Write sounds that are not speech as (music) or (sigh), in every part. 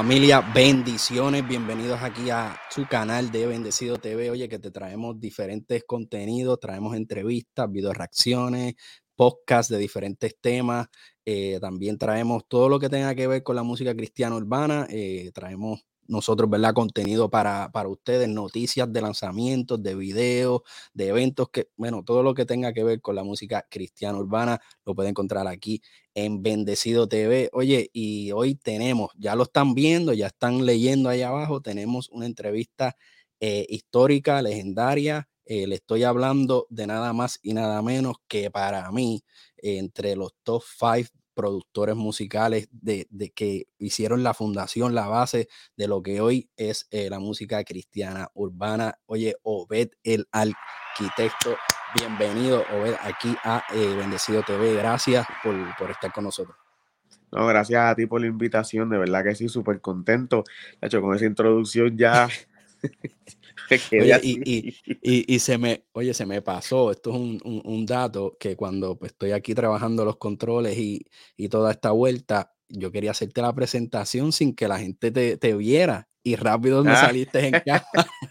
Familia, bendiciones, bienvenidos aquí a su canal de Bendecido TV. Oye, que te traemos diferentes contenidos, traemos entrevistas, video reacciones, podcasts de diferentes temas. Eh, también traemos todo lo que tenga que ver con la música cristiana urbana. Eh, traemos nosotros, ¿verdad? Contenido para, para ustedes, noticias de lanzamientos, de videos, de eventos, que, bueno, todo lo que tenga que ver con la música cristiana urbana lo puede encontrar aquí en Bendecido TV. Oye, y hoy tenemos, ya lo están viendo, ya están leyendo ahí abajo, tenemos una entrevista eh, histórica, legendaria. Eh, le estoy hablando de nada más y nada menos que para mí, entre los top five productores musicales de, que hicieron la fundación, la base de lo que hoy es eh, la música cristiana urbana. Oye, Obed el arquitecto, bienvenido Obed aquí a eh, Bendecido TV. Gracias por, por estar con nosotros. No, gracias a ti por la invitación, de verdad que sí, súper contento. De hecho, con esa introducción ya (laughs) (laughs) y, se me, oye, se me pasó, esto es un, dato que cuando pues, estoy aquí trabajando los controles y, toda esta vuelta, yo quería hacerte la presentación sin que la gente te, viera y rápido me ah. saliste en (laughs) casa.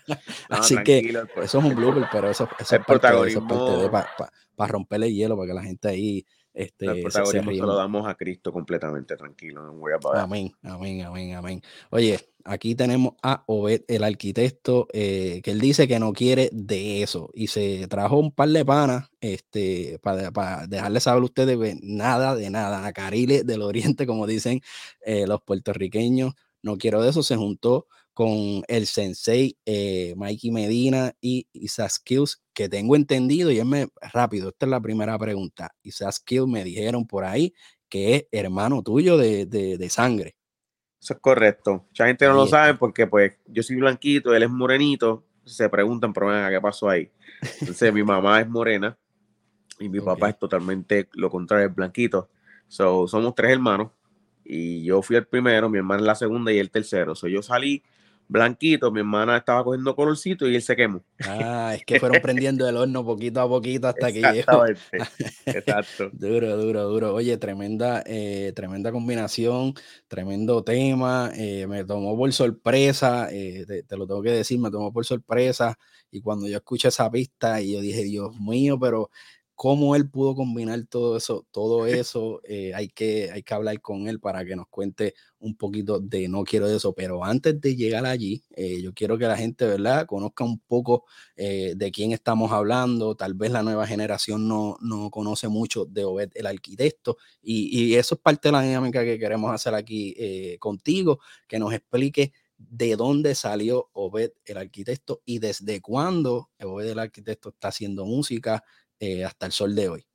(laughs) Así que eso es un blooper, pero eso, es parte, de para romperle el hielo, para que la gente ahí este, el protagonismo se, lo damos a Cristo completamente tranquilo. No voy a Amén, amén, amén, amén. Oye, aquí tenemos a Obed, el arquitecto, eh, que él dice que no quiere de eso. Y se trajo un par de panas este, para, para dejarles saber a ustedes nada de nada. A Carile del Oriente, como dicen eh, los puertorriqueños. No quiero de eso. Se juntó con el sensei eh, Mikey Medina y Isaac Skills, que tengo entendido, y es me, rápido, esta es la primera pregunta. Isaac Skills me dijeron por ahí que es hermano tuyo de, de, sangre. Eso es correcto. Mucha gente no lo sabe porque pues yo soy blanquito, él es morenito, se preguntan, pero ¿qué pasó ahí? Entonces mi mamá es morena y mi papá es totalmente lo contrario, es blanquito. So, somos tres hermanos y yo fui el primero, mi hermana es la segunda y el tercero. So, yo salí blanquito, mi hermana estaba cogiendo colorcito y él se quemó. Ah, es que fueron (laughs) prendiendo el horno poquito a poquito hasta que llegó. (laughs) Exacto. duro, duro, duro. Oye, tremenda, eh, tremenda combinación, tremendo tema. Eh, me tomó por sorpresa, eh, te, lo tengo que decir, me tomó por sorpresa. Y cuando yo escuché esa pista, y yo dije, Dios mío, pero cómo él pudo combinar todo eso, todo (laughs) eso, eh, hay, que, hay que hablar con él para que nos cuente un poquito de no quiero eso, pero antes de llegar allí, eh, yo quiero que la gente, ¿verdad?, conozca un poco eh, de quién estamos hablando, tal vez la nueva generación no, no conoce mucho de Obed el arquitecto, y, y, eso es parte de la dinámica que queremos hacer aquí contigo, que nos explique de dónde salió Obed el arquitecto y desde cuándo Obed el arquitecto está haciendo música, eh, hasta el sol de hoy?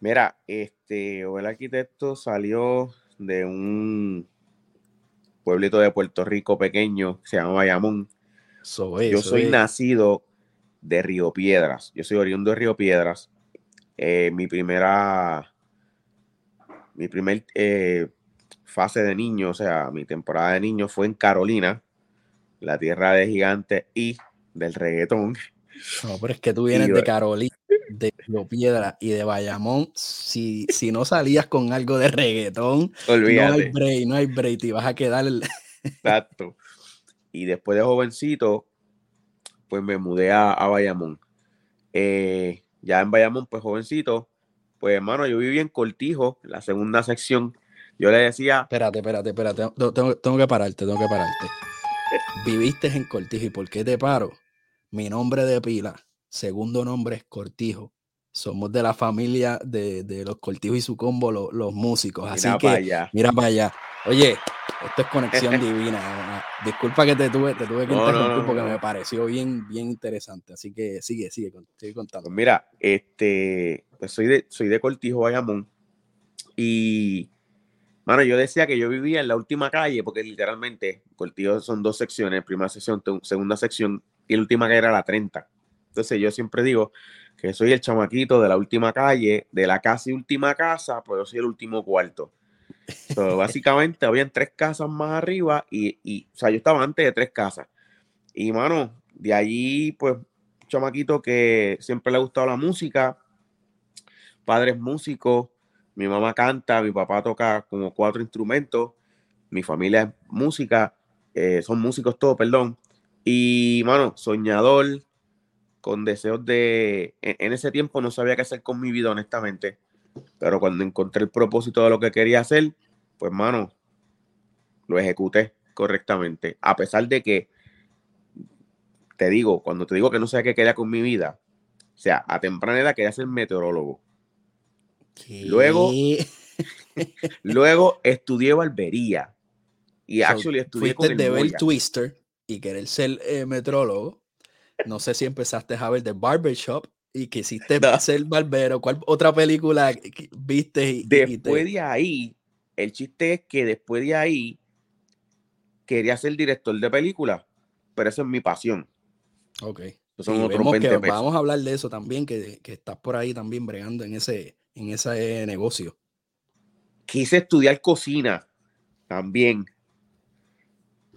Mira, este, el arquitecto salió de un pueblito de Puerto Rico pequeño que se llama Bayamón. Yo soy nacido de Río Piedras. Yo soy oriundo de Río Piedras. Eh, mi primera, mi primer eh, fase de niño, o sea, mi temporada de niño fue en Carolina, la tierra de gigantes y del reggaetón. No, pero es que tú vienes de Carolina, de Río Piedra y de Bayamón. Si, si no salías con algo de reggaetón, no hay break, no hay break, te vas a quedar. Exacto. Y después de jovencito, pues me mudé a, Bayamón. Eh, ya en Bayamón, pues jovencito, pues hermano, yo viví en Cortijo, la segunda sección. Yo le decía. Espérate, espérate, espérate. Tengo, tengo que pararte, tengo que pararte. Viviste en Cortijo, ¿y por qué te paro? Mi nombre de pila, segundo nombre es Cortijo. Somos de la familia de, los Cortijos y su combo, los, músicos. Así que allá. mira para allá. Oye, esto es conexión (laughs) divina. Disculpa que te tuve, te tuve que interrumpir porque me pareció bien, bien interesante. Así que sigue, sigue, sigue contando. Pues mira, este, pues soy de, soy de Cortijo, Bayamón. Y, mano, yo decía que yo vivía en la última calle, porque literalmente Cortijo son dos secciones, primera sección, segunda sección, y la última que era la 30. Entonces yo siempre digo que soy el chamaquito de la última calle, de la casi última casa, pues yo soy el último cuarto. (laughs) básicamente habían tres casas más arriba y, y, o sea, yo estaba antes de tres casas. Y, mano, de allí, pues, chamaquito que siempre le ha gustado la música, padres músicos, mi mamá canta, mi papá toca como cuatro instrumentos, mi familia es música, eh, son músicos todos, perdón. Y, mano, soñador, con deseos de... En, ese tiempo no sabía qué hacer con mi vida, honestamente. Pero cuando encontré el propósito de lo que quería hacer, pues, mano, lo ejecuté correctamente. A pesar de que, te digo, cuando te digo que no sabía qué quería con mi vida, o sea, a temprana edad quería ser meteorólogo. Luego, (laughs) luego estudié barbería. Y actually estudié con el de ver Twister y querer ser eh, metrólogo. No sé si empezaste a ver The Barbershop y quisiste (laughs) ser barbero. ¿Cuál otra película viste? Y, después de ahí, el chiste es que después de ahí quería ser director de película, pero eso es mi pasión. Ok. vamos a hablar de eso también, que, que, estás por ahí también bregando en ese, en ese negocio. Quise estudiar cocina también.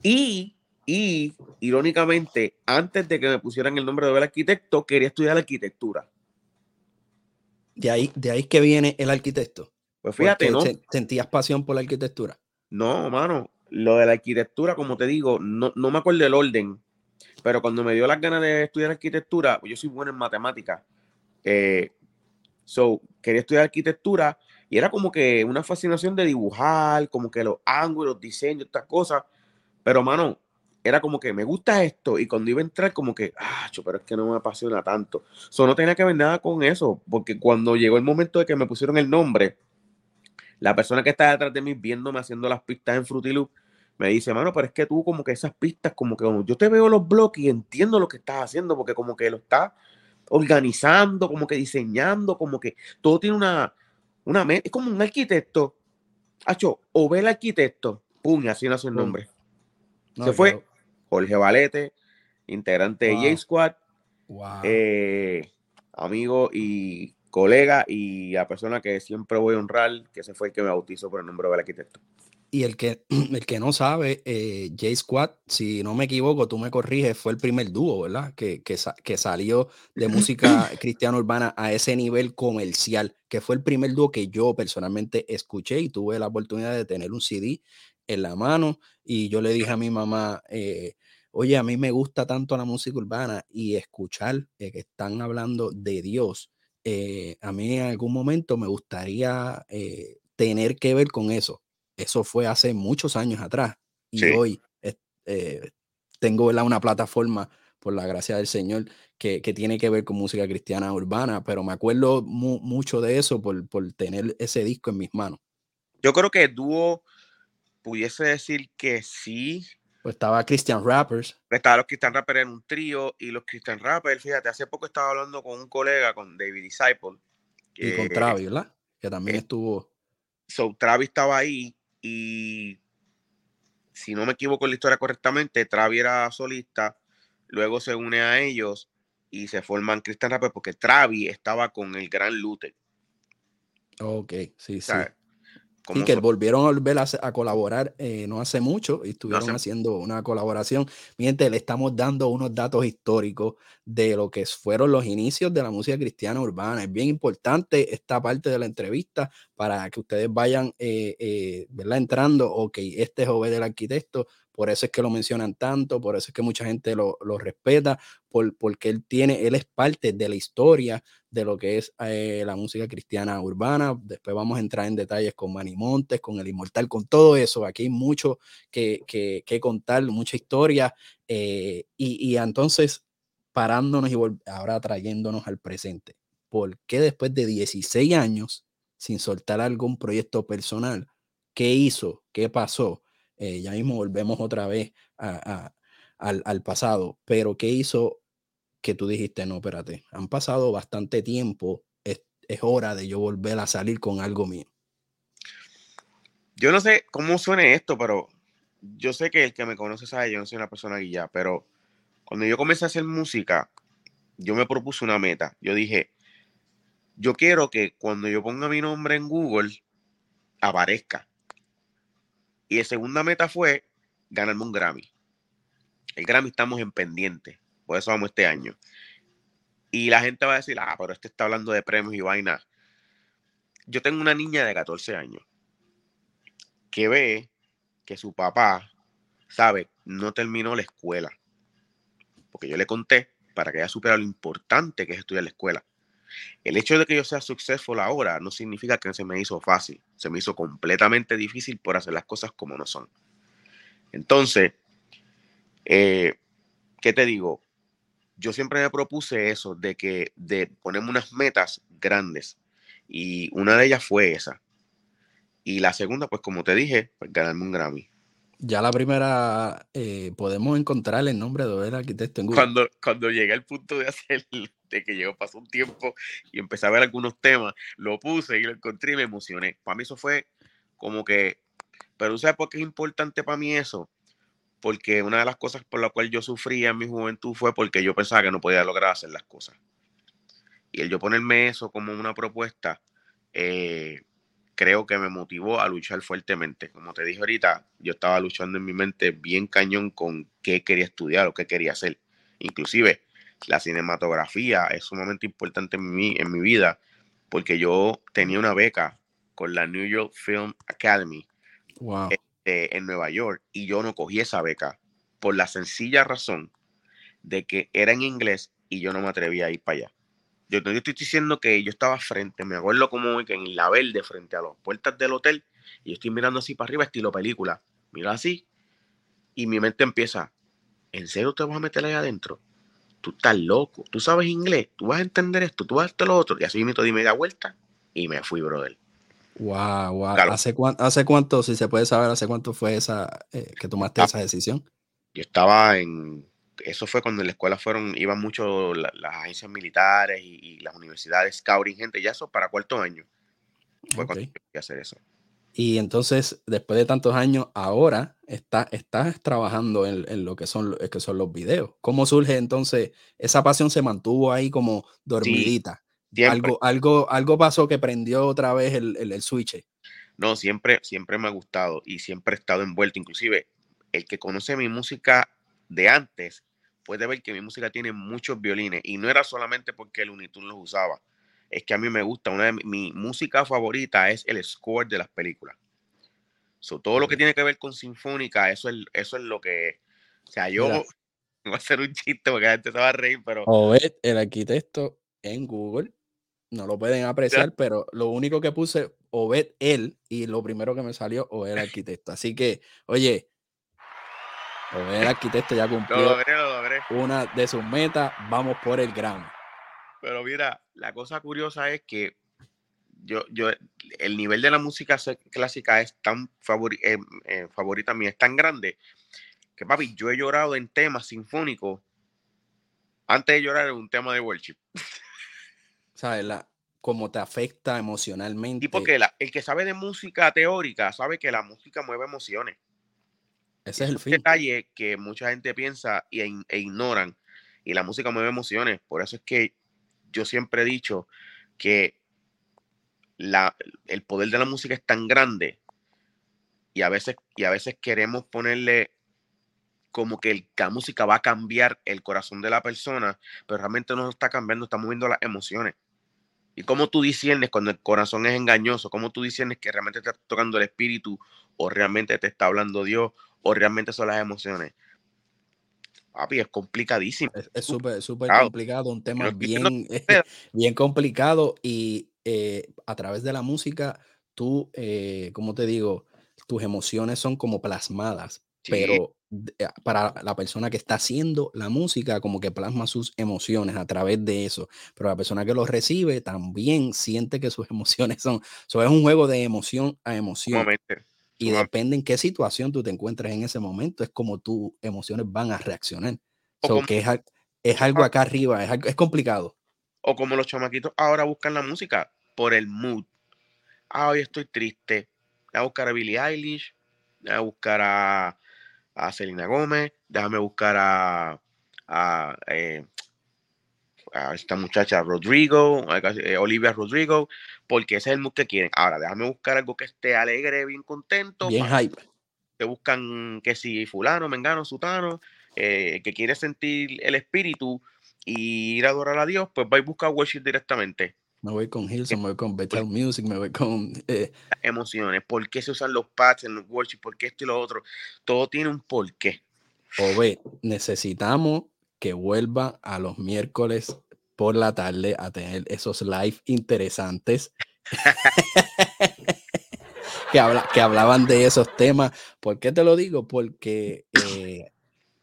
Y, y, irónicamente, antes de que me pusieran el nombre de arquitecto, quería estudiar arquitectura. De ahí, de ahí que viene el arquitecto. Pues fíjate, ¿no? ¿Sentías pasión por la arquitectura? No, mano. Lo de la arquitectura, como te digo, no, no me acuerdo el orden, pero cuando me dio las ganas de estudiar arquitectura, pues yo soy bueno en matemáticas. Eh, so, quería estudiar arquitectura y era como que una fascinación de dibujar, como que los ángulos, los diseños, estas cosas. Pero, mano, era como que me gusta esto. Y cuando iba a entrar, como que, ah, pero es que no me apasiona tanto. So, no tenía que ver nada con eso, porque cuando llegó el momento de que me pusieron el nombre, la persona que está detrás de mí viéndome haciendo las pistas en Fruity Loop, me dice, mano, pero es que tú como que esas pistas, como que yo te veo los bloques y entiendo lo que estás haciendo, porque como que lo estás organizando, como que diseñando, como que todo tiene una, una es como un arquitecto. Hacho, o ve el arquitecto, pum, así nació el nombre. Se fue Jorge Valete, integrante de J-Squad, eh, amigo y colega y a persona que siempre voy a honrar, que se fue el que me bautizó por el nombre del arquitecto. Y el que, (clears throat) el que no sabe, eh, J-Squad, si no me equivoco, tú me corriges, fue el primer dúo, ¿verdad? Que, que, que salió de (clears throat) música cristiana urbana a ese nivel comercial, que fue el primer dúo que yo personalmente escuché y tuve la oportunidad de tener un CD en la mano y yo le dije a mi mamá, eh, oye, a mí me gusta tanto la música urbana y escuchar eh, que están hablando de Dios, eh, a mí en algún momento me gustaría tener que ver con eso. Eso fue hace muchos años atrás y hoy tengo una plataforma por la gracia del Señor, que, tiene que ver con música cristiana urbana, pero me acuerdo mucho de eso por, por, tener ese disco en mis manos. Yo creo que dúo pudiese decir que sí. Pues estaba Christian Rappers. Estaba los Christian Rappers en un trío y los Christian Rappers, fíjate, hace poco estaba hablando con un colega, con David Disciple. y con Travis, ¿verdad? Que también estuvo. So, Travis estaba ahí y si no me equivoco en la historia correctamente, Travis era solista, luego se une a ellos y se forman Christian Rappers porque Travis estaba con el gran Luther. Ok, sí, sí. Y que volvieron a volver a, colaborar eh, no hace mucho y estuvieron haciendo una colaboración. Miente, le estamos dando unos datos históricos de lo que fueron los inicios de la música cristiana urbana. Es bien importante esta parte de la entrevista para que ustedes vayan eh, eh, entrando. Ok, este es Obed del arquitecto, por eso es que lo mencionan tanto, por eso es que mucha gente lo, respeta, por, porque él tiene, él es parte de la historia de lo que es eh, la música cristiana urbana. Después vamos a entrar en detalles con Manny Montes, con El Inmortal, con todo eso. Aquí hay mucho que, que, contar, mucha historia. Eh, y, y, entonces, parándonos y ahora trayéndonos al presente. ¿Por qué después de 16 años, sin soltar algún proyecto personal, qué hizo? ¿Qué pasó? Eh, ya mismo volvemos otra vez al, pasado, pero ¿qué hizo que tú dijiste, no, espérate, han pasado bastante tiempo, es, hora de yo volver a salir con algo mío? Yo no sé cómo suene esto, pero yo sé que el que me conoce sabe, yo no soy una persona guía, pero cuando yo comencé a hacer música, yo me propuse una meta. Yo dije, yo quiero que cuando yo ponga mi nombre en Google, aparezca. Y la segunda meta fue ganarme un Grammy. El Grammy estamos en pendiente, por eso vamos este año. Y la gente va a decir, ah, pero este está hablando de premios y vaina. Yo tengo una niña de 14 años que ve que su papá, sabe, no terminó la escuela. Porque yo le conté para que ella supiera lo importante que es estudiar la escuela. El hecho de que yo sea successful ahora no significa que se me hizo fácil, se me hizo completamente difícil por hacer las cosas como no son. Entonces, eh, ¿qué te digo? Yo siempre me propuse eso, de que de ponerme unas metas grandes. Y una de ellas fue esa. Y la segunda, pues como te dije, pues ganarme un Grammy. Ya la primera, eh, podemos encontrar el nombre de arquitecto en. Cuando, cuando llegué al punto de hacer, (laughs) de que llegó, pasó un tiempo y empecé a ver algunos temas, lo puse y lo encontré y me emocioné. Para mí eso fue como que, pero ¿sabes por qué es importante para mí eso? Porque una de las cosas por las cuales yo sufría en mi juventud fue porque yo pensaba que no podía lograr hacer las cosas. Y el yo ponerme eso como una propuesta, eh, creo que me motivó a luchar fuertemente. Como te dije ahorita, yo estaba luchando en mi mente bien cañón con qué quería estudiar o qué quería hacer. Inclusive la cinematografía es sumamente importante en mi, en mi vida porque yo tenía una beca con la New York Film Academy este, en Nueva York y yo no cogí esa beca por la sencilla razón de que era en inglés y yo no me atrevía a ir para allá. Yo, estoy diciendo que yo estaba frente, me acuerdo como que en la verde, frente a las puertas del hotel, y yo estoy mirando así para arriba, estilo película. Mira así, y mi mente empieza, ¿en serio te vas a meter ahí adentro? Tú estás loco, tú sabes inglés, tú vas a entender esto, tú vas a hacer lo otro. Y así me di media vuelta y me fui, brother. Wow, wow. ¿Hace, cuánto, ¿Hace cuánto, si se puede saber, hace cuánto fue esa eh, que tomaste ah. esa decisión? Yo estaba en eso fue cuando en la escuela fueron, iban mucho las agencias militares y, las universidades, scouting, gente, ya eso para cuarto año. Fue cuando tuve que hacer eso. Y entonces, después de tantos años, ahora está, estás trabajando en, lo que son, que son los videos. ¿Cómo surge entonces? Esa pasión se mantuvo ahí como dormidita. algo, algo, algo pasó que prendió otra vez el, el, el, switch. No, siempre, siempre me ha gustado y siempre he estado envuelto. Inclusive, el que conoce mi música de antes puede ver que mi música tiene muchos violines y no era solamente porque el Unitune los usaba. Es que a mí me gusta, una de mi, música favorita es el score de las películas. todo lo que tiene que ver con sinfónica, eso es, eso es lo que. O sea, yo (laughs) voy a hacer un chiste porque la gente se va a reír, pero. Obed, el arquitecto en Google, no lo pueden apreciar, pero lo único que puse, Obed, él, y lo primero que me salió, o el arquitecto. Así que, oye, el arquitecto ya (laughs) cumplió una de sus metas. Vamos por el grano. Pero mira, la cosa curiosa es que yo, yo, el nivel de la música clásica es tan eh, eh, favorita mía, es tan grande que, papi, yo he llorado en temas sinfónicos antes de llorar en un tema de worship. (laughs) ¿Sabes? La, cómo te afecta emocionalmente. Y porque el que sabe de música teórica sabe que la música mueve emociones. Ese es el fin. detalle que mucha gente piensa y, e, ignoran. Y la música mueve emociones. Por eso es que yo siempre he dicho que la, el poder de la música es tan grande y a veces, y a veces queremos ponerle como que la música va a cambiar el corazón de la persona, pero realmente no está cambiando, está moviendo las emociones. ¿Y cómo tú disiernes cuando el corazón es engañoso? ¿Cómo tú disiernes que realmente te está tocando el espíritu o realmente te está hablando Dios o realmente son las emociones. Papi, es complicadísimo. Es súper, súper complicado, un tema bien, (laughs) bien complicado y eh, a través de la música, tú, eh, como te digo, tus emociones son como plasmadas, pero eh, para la persona que está haciendo la música, como que plasma sus emociones a través de eso, pero la persona que lo recibe también siente que sus (laughs) emociones son, eso es un juego de emoción a emoción. Y depende en qué situación tú te encuentres en ese momento, es como tus emociones van a reaccionar. O que es, algo acá arriba, es, es complicado. O como los chamaquitos ahora buscan la música por el mood. Ah, hoy estoy triste. Voy a buscar a Billie Eilish, voy a buscar a, a Selena Gómez, déjame buscar a, a eh, a esta muchacha Rodrigo, eh, Olivia Rodrigo, porque ese es el mood que quieren. Ahora, déjame buscar algo que esté alegre, bien contento. Bien hype. Te buscan que si fulano, mengano, sutano, eh, que quiere sentir el espíritu y ir a adorar a Dios, pues va y busca worship directamente. Me voy con Hilson, me voy con Better Music, me voy con... Eh, emociones, ¿por qué se usan los pads en los worship? ¿Por qué esto y lo otro? Todo tiene un porqué. O ve, necesitamos que vuelva a los miércoles por la tarde a tener esos live interesantes (laughs) que, habla, que hablaban de esos temas. ¿Por qué te lo digo? Porque eh,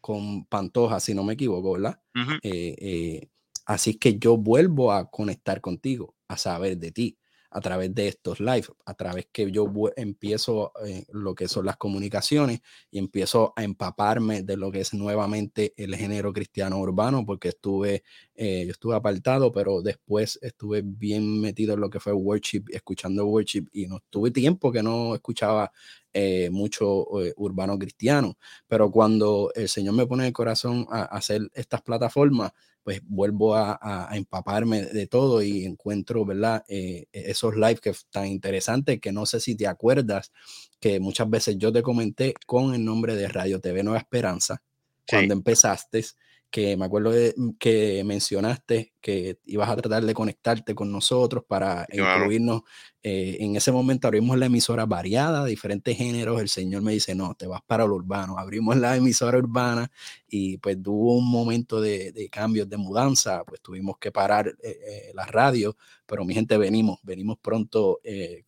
con Pantoja, si no me equivoco, ¿verdad? Eh, eh, así que yo vuelvo a conectar contigo, a saber de ti a través de estos live, a través que yo empiezo eh, lo que son las comunicaciones y empiezo a empaparme de lo que es nuevamente el género cristiano urbano, porque estuve, eh, yo estuve apartado, pero después estuve bien metido en lo que fue worship, escuchando worship y no tuve tiempo que no escuchaba eh, mucho urbano cristiano, pero cuando el Señor me pone el corazón a hacer estas plataformas, pues vuelvo a, empaparme de todo y encuentro, ¿verdad? Eh, e, esos lives que tan interesantes que no sé si te acuerdas que muchas veces yo te comenté con el nombre de Radio TV Nueva Esperanza cuando empezaste que me acuerdo de, mm, que mencionaste que ibas a tratar de conectarte con nosotros para incluirnos. Eh, en ese momento abrimos la emisora variada, diferentes géneros. El Señor me dice, no, te vas para lo urbano. Abrimos la emisora urbana y pues tuvo un momento de, de cambios, de mudanza, pues tuvimos que parar eh, eh, la radio, pero mi gente venimos, venimos pronto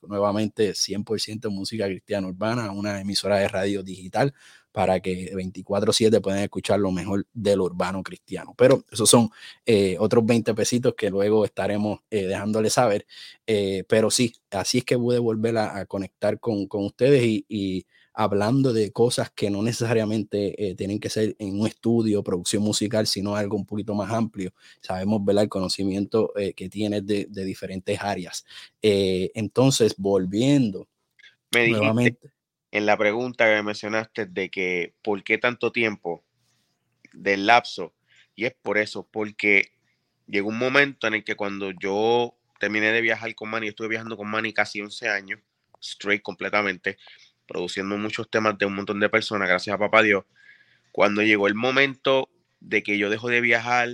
nuevamente 100% música cristiana urbana, una emisora de radio digital para que 24/7 puedan escuchar lo mejor del urbano cristiano. Pero esos son eh, otros 20 pesitos que luego estaremos eh, dejándole saber. Eh, pero sí, así es que pude volver a, conectar con, ustedes y, hablando de cosas que no necesariamente tienen que ser en un estudio, producción musical, sino algo un poquito más amplio. Sabemos ver el conocimiento que tienes de, diferentes áreas. entonces, volviendo nuevamente en la pregunta que mencionaste de que por qué tanto tiempo del lapso, y es por eso, porque llegó un momento en el que cuando yo terminé de viajar con Manny, estuve viajando con Manny casi 11 años, straight completamente, produciendo muchos temas de un montón de personas, gracias a papá Dios. Cuando llegó el momento de que yo dejo de viajar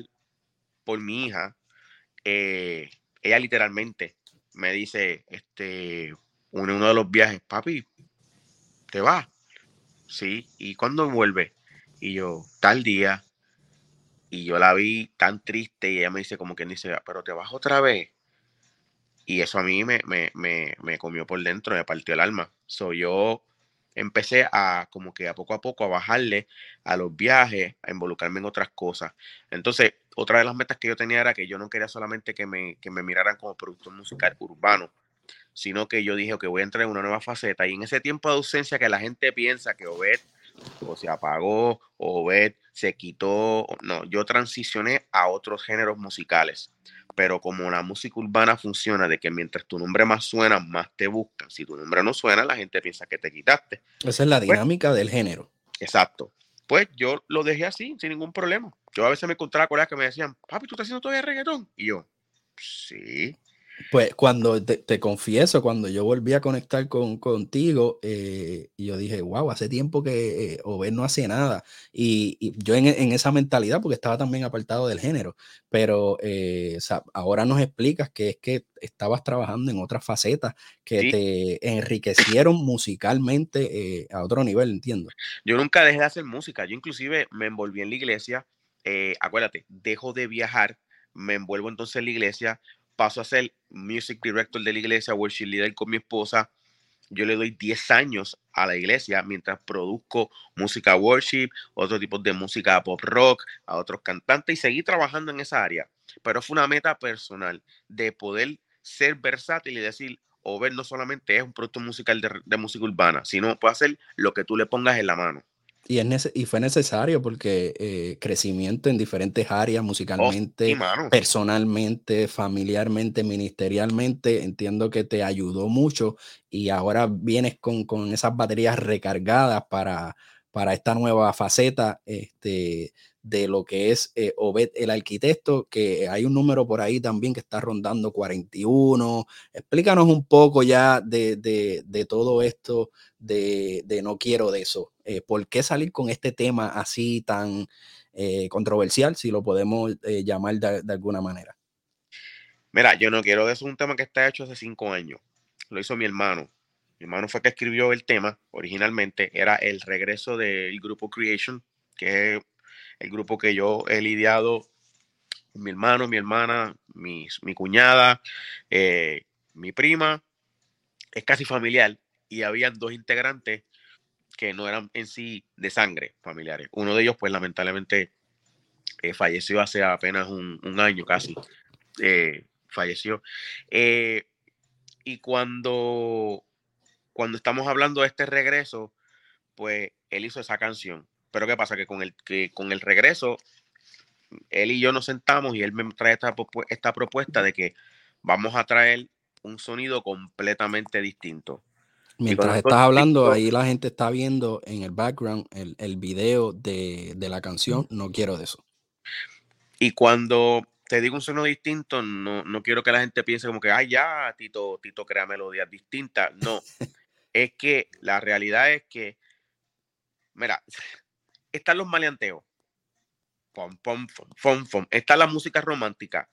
por mi hija, eh, ella literalmente me dice, este, uno de los viajes, papi, ¿te vas? Sí, ¿y cuándo vuelve? Y yo, tal día. Y yo la vi tan triste y ella me dice como que dice, pero te vas otra vez. Y eso a mí me, me, me, me comió por dentro, me partió el alma. So, yo empecé a como que a poco a poco a bajarle a los viajes, a involucrarme en otras cosas. Entonces, otra de las metas que yo tenía era que yo no quería solamente que me, que me miraran como productor musical urbano, sino que yo dije que voy a entrar en una nueva faceta. Y en ese tiempo de ausencia que la gente piensa que Obed o se apagó, o Obed se quitó, no, yo transicioné a otros géneros musicales. Pero como la música urbana funciona de que mientras tu nombre más suena, más te buscan. Si tu nombre no suena, la gente piensa que te quitaste. Esa es la pues dinámica del género. Exacto. Pues yo lo dejé así, sin ningún problema. Yo a veces me encontraba con las que me decían, papi, ¿tú estás haciendo todavía reggaetón? Y yo, sí. Pues cuando te, confieso, cuando yo volví a conectar con, contigo, eh, yo dije, wow, hace tiempo que eh, no hace nada. Y, yo en, esa mentalidad, porque estaba también apartado del género, pero eh, ahora nos explicas que es que estabas trabajando en otras facetas que te enriquecieron musicalmente eh, a otro nivel, entiendo. Yo nunca dejé de hacer música, yo inclusive me envolví en la iglesia, acuérdate, dejo de viajar, me envuelvo entonces en la iglesia paso a ser music director de la iglesia, worship leader con mi esposa. Yo le doy 10 años a la iglesia mientras produzco música worship, otro tipo de música pop rock, a otros cantantes y seguí trabajando en esa área. Pero fue una meta personal de poder ser versátil y decir, o ver no solamente es un producto musical de, de música urbana, sino puede hacer lo que tú le pongas en la mano. Y, es y fue necesario porque eh, crecimiento en diferentes áreas, oh, musicalmente, personalmente, familiarmente, ministerialmente, entiendo que te ayudó mucho y ahora vienes con, con esas baterías recargadas para, para esta nueva faceta este, de lo que es eh, Obed el arquitecto, que hay un número por ahí también que está rondando 41. Explícanos un poco ya de, de, todo esto de, de, no quiero de eso. Eh, ¿Por qué salir con este tema así tan eh, controversial, si lo podemos llamar de, alguna manera? Mira, yo no quiero, eso es un tema que está hecho hace cinco años. Lo hizo mi hermano. Mi hermano fue que escribió el tema originalmente. Era el regreso del grupo Creation, que es el grupo que yo he lidiado mi hermano, mi hermana, mi, mi cuñada, eh, mi prima. Es casi familiar. Y habían dos integrantes que no eran en sí de sangre familiares. Uno de ellos, pues lamentablemente, eh, falleció hace apenas un, año casi. Eh, falleció. Y cuando, cuando estamos hablando de este regreso, pues él hizo esa canción. Pero ¿qué pasa? Que con el, que con el regreso, él y yo nos sentamos y él me trae esta, esta propuesta de que vamos a traer un sonido completamente distinto. Mientras estás hablando, ahí la gente está viendo en el background el, el video de, de, la canción No quiero de eso. Y cuando te digo un sonido distinto, no, no quiero que la gente piense como que, ay, ya, Tito, Tito crea melodías distintas. No, (laughs) es que la realidad es que, mira, están los maleanteos. Pom, pom, pom, pom, pom. Está la música romántica.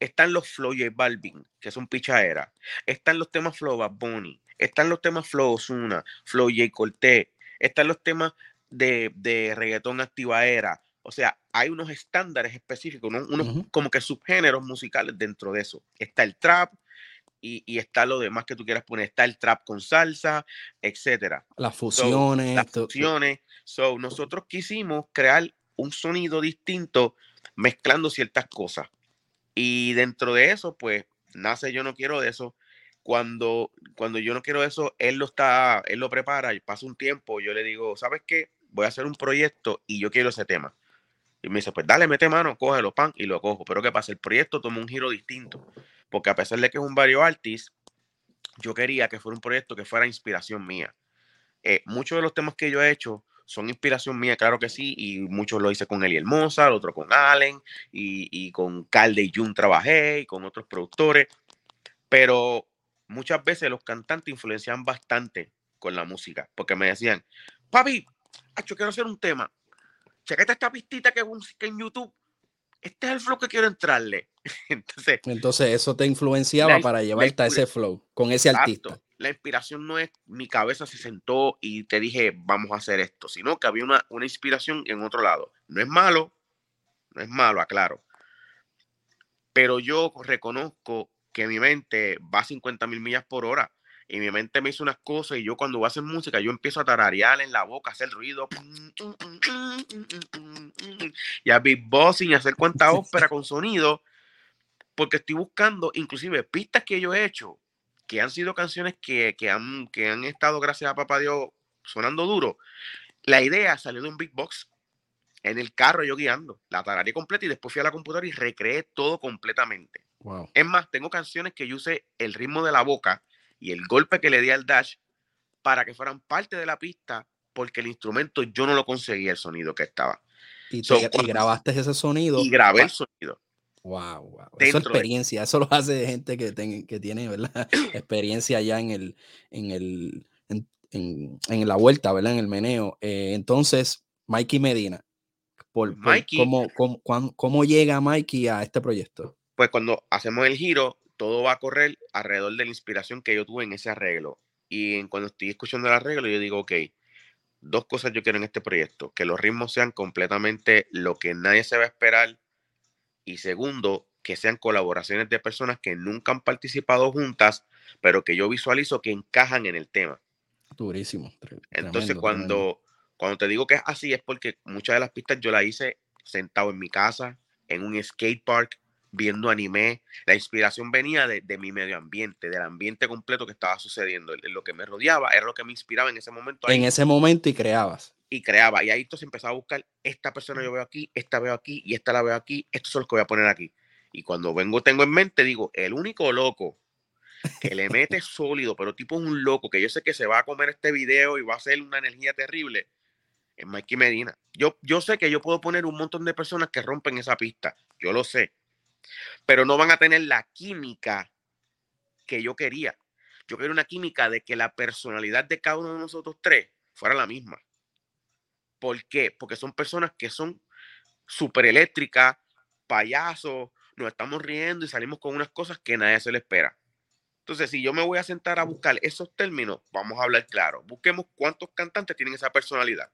Están los Flow J Balvin, que son pichaderas. Están los temas Flow Bad Bunny. Están los temas Flow Osuna, Flow J Cortés. Están los temas de, de reggaetón activaera. O sea, hay unos estándares específicos, unos como que subgéneros musicales dentro de eso. Está el trap y, y, está lo demás que tú quieras poner. Está el trap con salsa, etcétera. Las fusiones. las fusiones. So, nosotros quisimos crear un sonido distinto mezclando ciertas cosas. Y dentro de eso, pues, nace Yo No Quiero de eso. Cuando, cuando yo no quiero eso, él lo está, él lo prepara y pasa un tiempo, yo le digo, ¿sabes qué? Voy a hacer un proyecto y yo quiero ese tema. Y me dice, pues dale, mete mano, cógelo, pan, y lo cojo. Pero ¿qué pasa? El proyecto tomó un giro distinto. Porque a pesar de que es un barrio artist, yo quería que fuera un proyecto que fuera inspiración mía. Eh, muchos de los temas que yo he hecho son inspiración mía, claro que sí, y muchos lo hice con Eli Moza, otro con Allen, y, y con Calde y Jun trabajé, y con otros productores. Pero muchas veces los cantantes influencian bastante con la música, porque me decían, papi, yo quiero hacer un tema chequete esta pistita que, que en YouTube. Este es el flow que quiero entrarle. (laughs) Entonces, Entonces eso te influenciaba para llevarte a ese flow con ese artista. La inspiración no es mi cabeza se sentó y te dije, vamos a hacer esto, sino que había una, una inspiración en otro lado. No es malo, no es malo, aclaro. Pero yo reconozco que mi mente va a 50 mil millas por hora y mi mente me hizo unas cosas y yo cuando voy a hacer música yo empiezo a tararear en la boca, hacer ruido y a beatboxing y hacer cuenta (laughs) ópera con sonido porque estoy buscando inclusive pistas que yo he hecho que han sido canciones que, han, que han estado gracias a papá Dios sonando duro la idea salió de un beatbox en el carro yo guiando la tarareé completa y después fui a la computadora y recreé todo completamente es más tengo canciones que yo usé el ritmo de la boca y el golpe que le di al dash para que fueran parte de la pista, porque el instrumento yo no lo conseguía el sonido que estaba. Y, grabaste ese sonido. Y grabé el sonido. Wow, wow. Eso es experiencia, eso lo hace de gente que, que tiene, ¿verdad? (laughs) experiencia ya en el, en el, en, la vuelta, ¿verdad? En el meneo. Eh, entonces, Mikey Medina, por, ¿cómo, cómo, cómo, llega Mikey a este proyecto? Pues cuando hacemos el giro, todo va a correr alrededor de la inspiración que yo tuve en ese arreglo. Y en, cuando estoy escuchando el arreglo, yo digo, ok, dos cosas yo quiero en este proyecto, que los ritmos sean completamente lo que nadie se va a esperar. Y segundo, que sean colaboraciones de personas que nunca han participado juntas, pero que yo visualizo que encajan en el tema. Durísimo. Entonces, cuando, cuando te digo que es así, es porque muchas de las pistas yo las hice sentado en mi casa, en un skate park, viendo anime. La inspiración venía de, mi medio ambiente, del ambiente completo que estaba sucediendo. Lo que me rodeaba era lo que me inspiraba en ese momento. En ese momento y creabas. Y creaba. Y ahí entonces empezaba a buscar, esta persona yo veo aquí, esta veo aquí y esta la veo aquí, esto es lo que voy a poner aquí. Y cuando vengo, tengo en mente, digo, el único loco que le mete (laughs) sólido, pero tipo un loco, que yo sé que se va a comer este video y va a hacer una energía terrible, es Mikey Medina. Yo, yo sé que yo puedo poner un montón de personas que rompen esa pista. Yo lo sé pero no van a tener la química que yo quería. Yo quería una química de que la personalidad de cada uno de nosotros tres fuera la misma. ¿Por qué? Porque son personas que son súper eléctricas, payasos, nos estamos riendo y salimos con unas cosas que nadie se le espera. Entonces, si yo me voy a sentar a buscar esos términos, vamos a hablar claro. Busquemos cuántos cantantes tienen esa personalidad.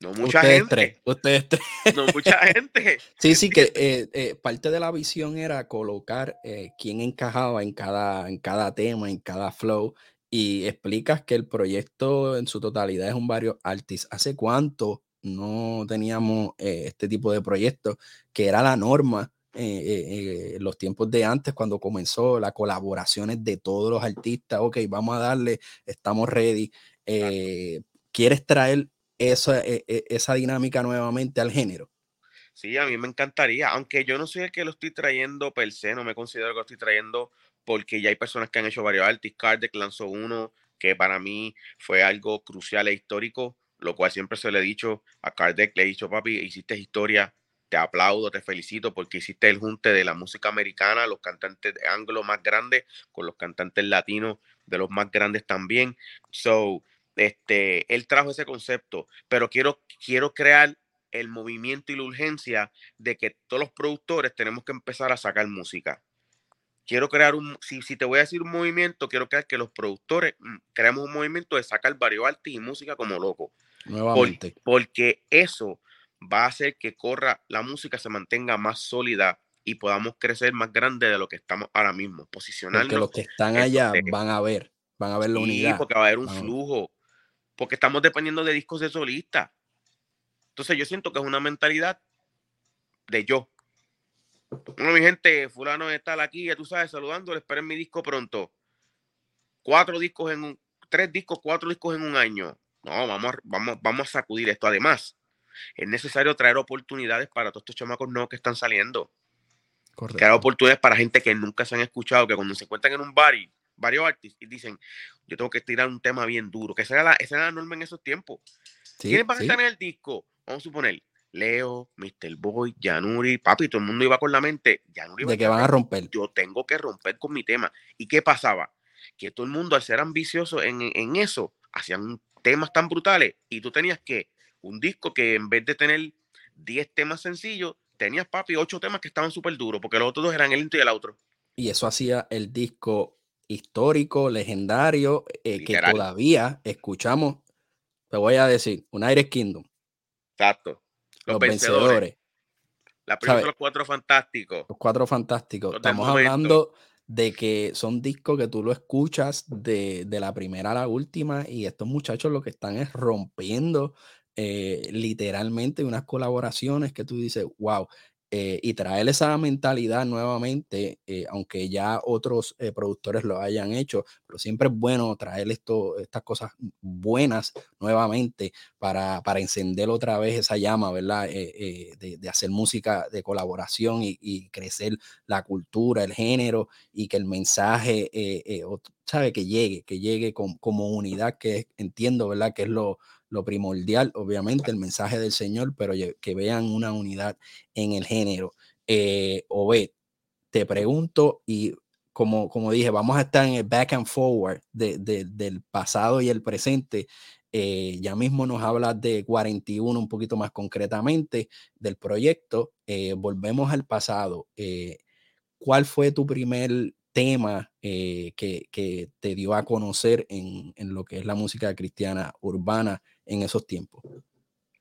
No mucha gente. ustedes No mucha (laughs) gente. Sí, sí, que eh, eh, parte de la visión era colocar eh, quién encajaba en cada, en cada tema, en cada flow. Y explicas que el proyecto en su totalidad es un varios artists. ¿Hace cuánto no teníamos este tipo de proyectos? Que era la norma en los tiempos de antes, cuando comenzó las colaboraciones de todos los artistas. Ok, vamos a darle, estamos ready. ¿Quieres traer esa, e, e, esa dinámica nuevamente al género. Sí, a mí me encantaría, aunque yo no soy el que lo estoy trayendo per se, no me considero que lo estoy trayendo porque ya hay personas que han hecho varios artistas. Kardec lanzó uno que para mí fue algo crucial e histórico, lo cual siempre se le he dicho a Kardec, le he dicho, papi, hiciste historia, te aplaudo, te felicito porque hiciste el junte de la música americana, los cantantes de anglo más grandes con los cantantes latinos de los más grandes también. So, este, él trajo ese concepto, pero quiero, quiero crear el movimiento y la urgencia de que todos los productores tenemos que empezar a sacar música. Quiero crear un, si, si te voy a decir un movimiento, quiero crear que los productores mm, creemos un movimiento de sacar varios artes y música como loco. Nuevamente. porque eso va a hacer que corra, la música se mantenga más sólida y podamos crecer más grande de lo que estamos ahora mismo, posicionando. Porque los que están allá van a ver, van a ver la unidad. porque va a haber un flujo porque estamos dependiendo de discos de solista. Entonces yo siento que es una mentalidad de yo. Bueno, mi gente, fulano está aquí, ya tú sabes, saludando, esperen mi disco pronto. Cuatro discos en un, tres discos, cuatro discos en un año. No, vamos, vamos, vamos a sacudir esto. Además, es necesario traer oportunidades para todos estos chamacos nuevos que están saliendo. Correcto. Crear oportunidades para gente que nunca se han escuchado, que cuando se encuentran en un bar y varios artistas y dicen, yo tengo que tirar un tema bien duro, que esa era la, esa era la norma en esos tiempos. ¿Quiénes van a estar en el disco? Vamos a suponer, Leo, Mr. Boy, Yanuri, papi, todo el mundo iba con la mente, Yanuri de que van a romper. Yo tengo que romper con mi tema. ¿Y qué pasaba? Que todo el mundo, al ser ambicioso en, en eso, hacían temas tan brutales y tú tenías que un disco que en vez de tener 10 temas sencillos, tenías, papi, 8 temas que estaban súper duros, porque los otros dos eran el intro y el otro. Y eso hacía el disco histórico, legendario, eh, que todavía escuchamos. Te voy a decir, un Aires Kingdom. Exacto. Los, vencedores. La película Los Cuatro Fantásticos. Los Cuatro Fantásticos. Estamos hablando de que son discos que tú lo escuchas de, de, la primera a la última y estos muchachos lo que están es rompiendo eh, literalmente unas colaboraciones que tú dices, wow, eh, y traer esa mentalidad nuevamente, eh, aunque ya otros eh, productores lo hayan hecho, pero siempre es bueno traer esto, estas cosas buenas nuevamente para, para encender otra vez esa llama, ¿verdad? De, de, hacer música de colaboración y, y, crecer la cultura, el género y que el mensaje, ¿sabe? Que llegue, que llegue con, como unidad, que entiendo, ¿verdad? Que es lo, lo primordial, obviamente, el mensaje del Señor, pero que vean una unidad en el género. Eh, te pregunto y como, como dije, vamos a estar en el back and forward del pasado y el presente. Eh, ya mismo nos habla de 41 un poquito más concretamente del proyecto. Eh, volvemos al pasado. Eh, ¿Cuál fue tu primer tema que, que, te dio a conocer en, en, lo que es la música cristiana urbana en esos tiempos?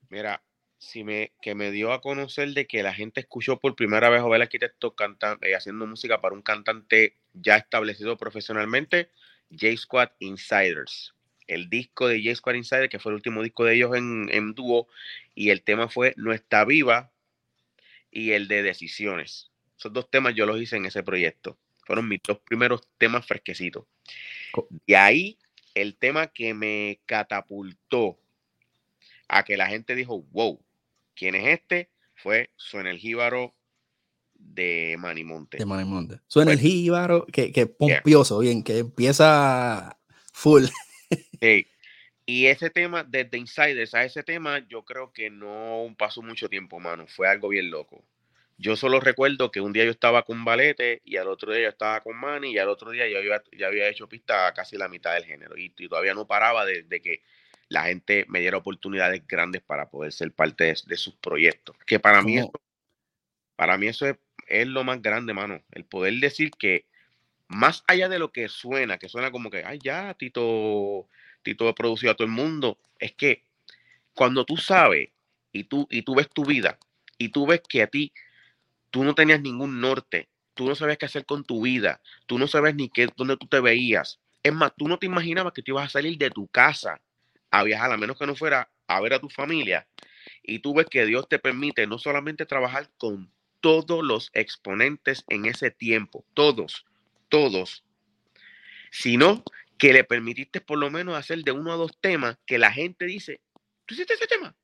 Mira, si me, que me dio a conocer de que la gente escuchó por primera vez a Jovel Arquitecto cantando, eh, haciendo música para un cantante ya establecido profesionalmente, J Squad Insiders. El disco de J Squad Insiders, que fue el último disco de ellos en, en dúo, y el tema fue No está viva y el de Decisiones. Esos dos temas yo los hice en ese proyecto. Fueron mis dos primeros temas fresquecitos. Y ahí el tema que me catapultó a que la gente dijo, wow, ¿quién es este? Fue Suena el Jíbaro de Manimonte. De Manimonte. Suena el Jíbaro, que, que pompioso, bien, que empieza full. (laughs) Sí. Y ese tema, desde Insiders a ese tema, yo creo que no pasó mucho tiempo, mano. Fue algo bien loco. Yo solo recuerdo que un día yo estaba con Valete y al otro día yo estaba con Manny y al otro día yo había, ya había hecho pista a casi la mitad del género y, todavía no paraba de, que la gente me diera oportunidades grandes para poder ser parte de, sus proyectos. Que para mí Para mí eso es, es lo más grande, mano. El poder decir que más allá de lo que suena, que suena como que, ay, ya, Tito, Tito ha producido a todo el mundo, es que cuando tú sabes y tú, y tú ves tu vida y tú ves que a ti, tú no tenías ningún norte, tú no sabes qué hacer con tu vida, tú no sabes ni qué, dónde tú te veías. Es más, tú no te imaginabas que te ibas a salir de tu casa a viajar, a menos que no fuera a ver a tu familia. Y tú ves que Dios te permite no solamente trabajar con todos los exponentes en ese tiempo, todos, todos, sino que le permitiste por lo menos hacer de uno a dos temas que la gente dice, ¿tú hiciste ese tema?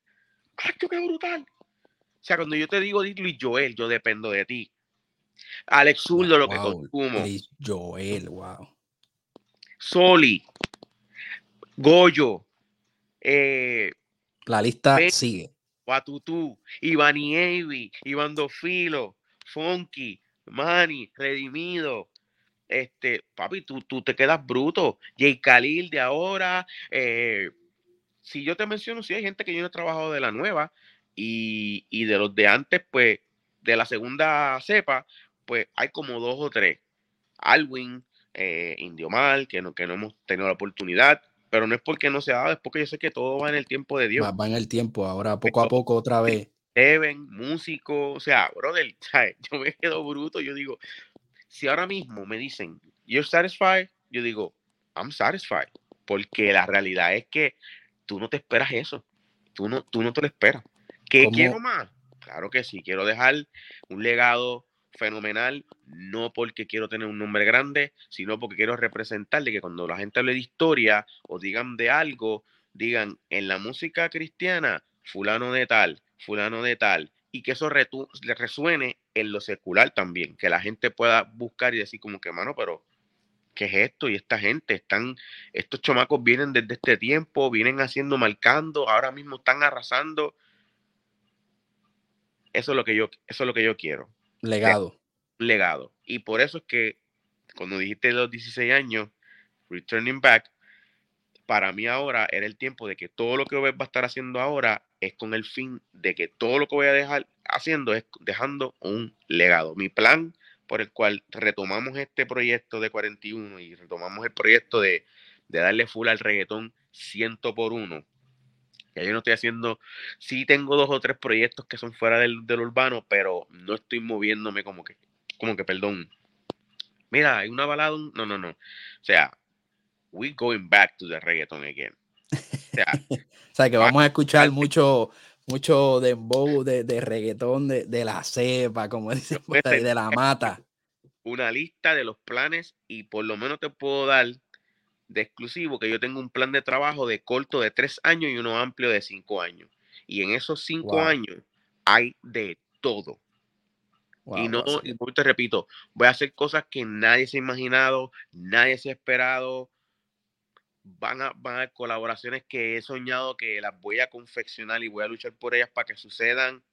¡Ay, qué brutal! O sea, cuando yo te digo Luis Joel, yo dependo de ti. Alex Zurdo, lo que consumo. Joel, wow. Soli, Goyo, eh, la lista sigue. Watutu, Ivani Avi, Iván Dofilo, Funky, Manny, Redimido. Este, papi, tú, tú te quedas bruto. Jay Khalil de ahora. Eh, si yo te menciono, si hay gente que yo no he trabajado de la nueva y, y de los de antes, pues, de la segunda cepa, pues hay como dos o tres. Alwin, eh, Indio Mal, que no, que no hemos tenido la oportunidad, pero no es porque no se ha dado, es porque yo sé que todo va en el tiempo de Dios. Va, en el tiempo, ahora poco a poco otra vez. Deben, músico, o sea, brother, (laughs) yo me quedo bruto, yo digo, si ahora mismo me dicen, you're satisfied, yo digo, I'm satisfied, porque la realidad es que tú no te esperas eso, tú no, tú no te lo esperas. ¿Qué quiero más? Claro que sí, quiero dejar un legado fenomenal, no porque quiero tener un nombre grande, sino porque quiero representarle que cuando la gente hable de historia o digan de algo, digan en la música cristiana, fulano de tal, fulano de tal, y que eso resuene en lo secular también, que la gente pueda buscar y decir como que, mano, pero ¿qué es esto? Y esta gente, están, estos chomacos vienen desde este tiempo, vienen haciendo, marcando, ahora mismo están arrasando. Eso es lo que yo, eso es lo que yo quiero. Legado. Legado. Y por eso es que cuando dijiste los 16 años, returning back, para mí ahora era el tiempo de que todo lo que voy a estar haciendo ahora es con el fin de que todo lo que voy a dejar haciendo es dejando un legado. Mi plan por el cual retomamos este proyecto de 41 y retomamos el proyecto de, de darle full al reggaetón ciento por uno ya yo no estoy haciendo, sí tengo dos o tres proyectos que son fuera del, urbano, pero no estoy moviéndome como que, como que, perdón. Mira, hay una balada, no, no, no. O sea, we going back to the reggaeton again. O sea, (laughs) que vamos a escuchar mucho, mucho dembow de, de reggaetón de, de la cepa, como (laughs) dicen, de la mata. Una lista de los planes y por lo menos te puedo dar de exclusivo que yo tengo un plan de trabajo de corto de tres años y uno amplio de cinco años. Y en esos cinco años hay de todo. y no, y te repito, voy a hacer cosas que nadie se ha imaginado, nadie se ha esperado. Van a, van a haber colaboraciones que he soñado que las voy a confeccionar y voy a luchar por ellas para que sucedan,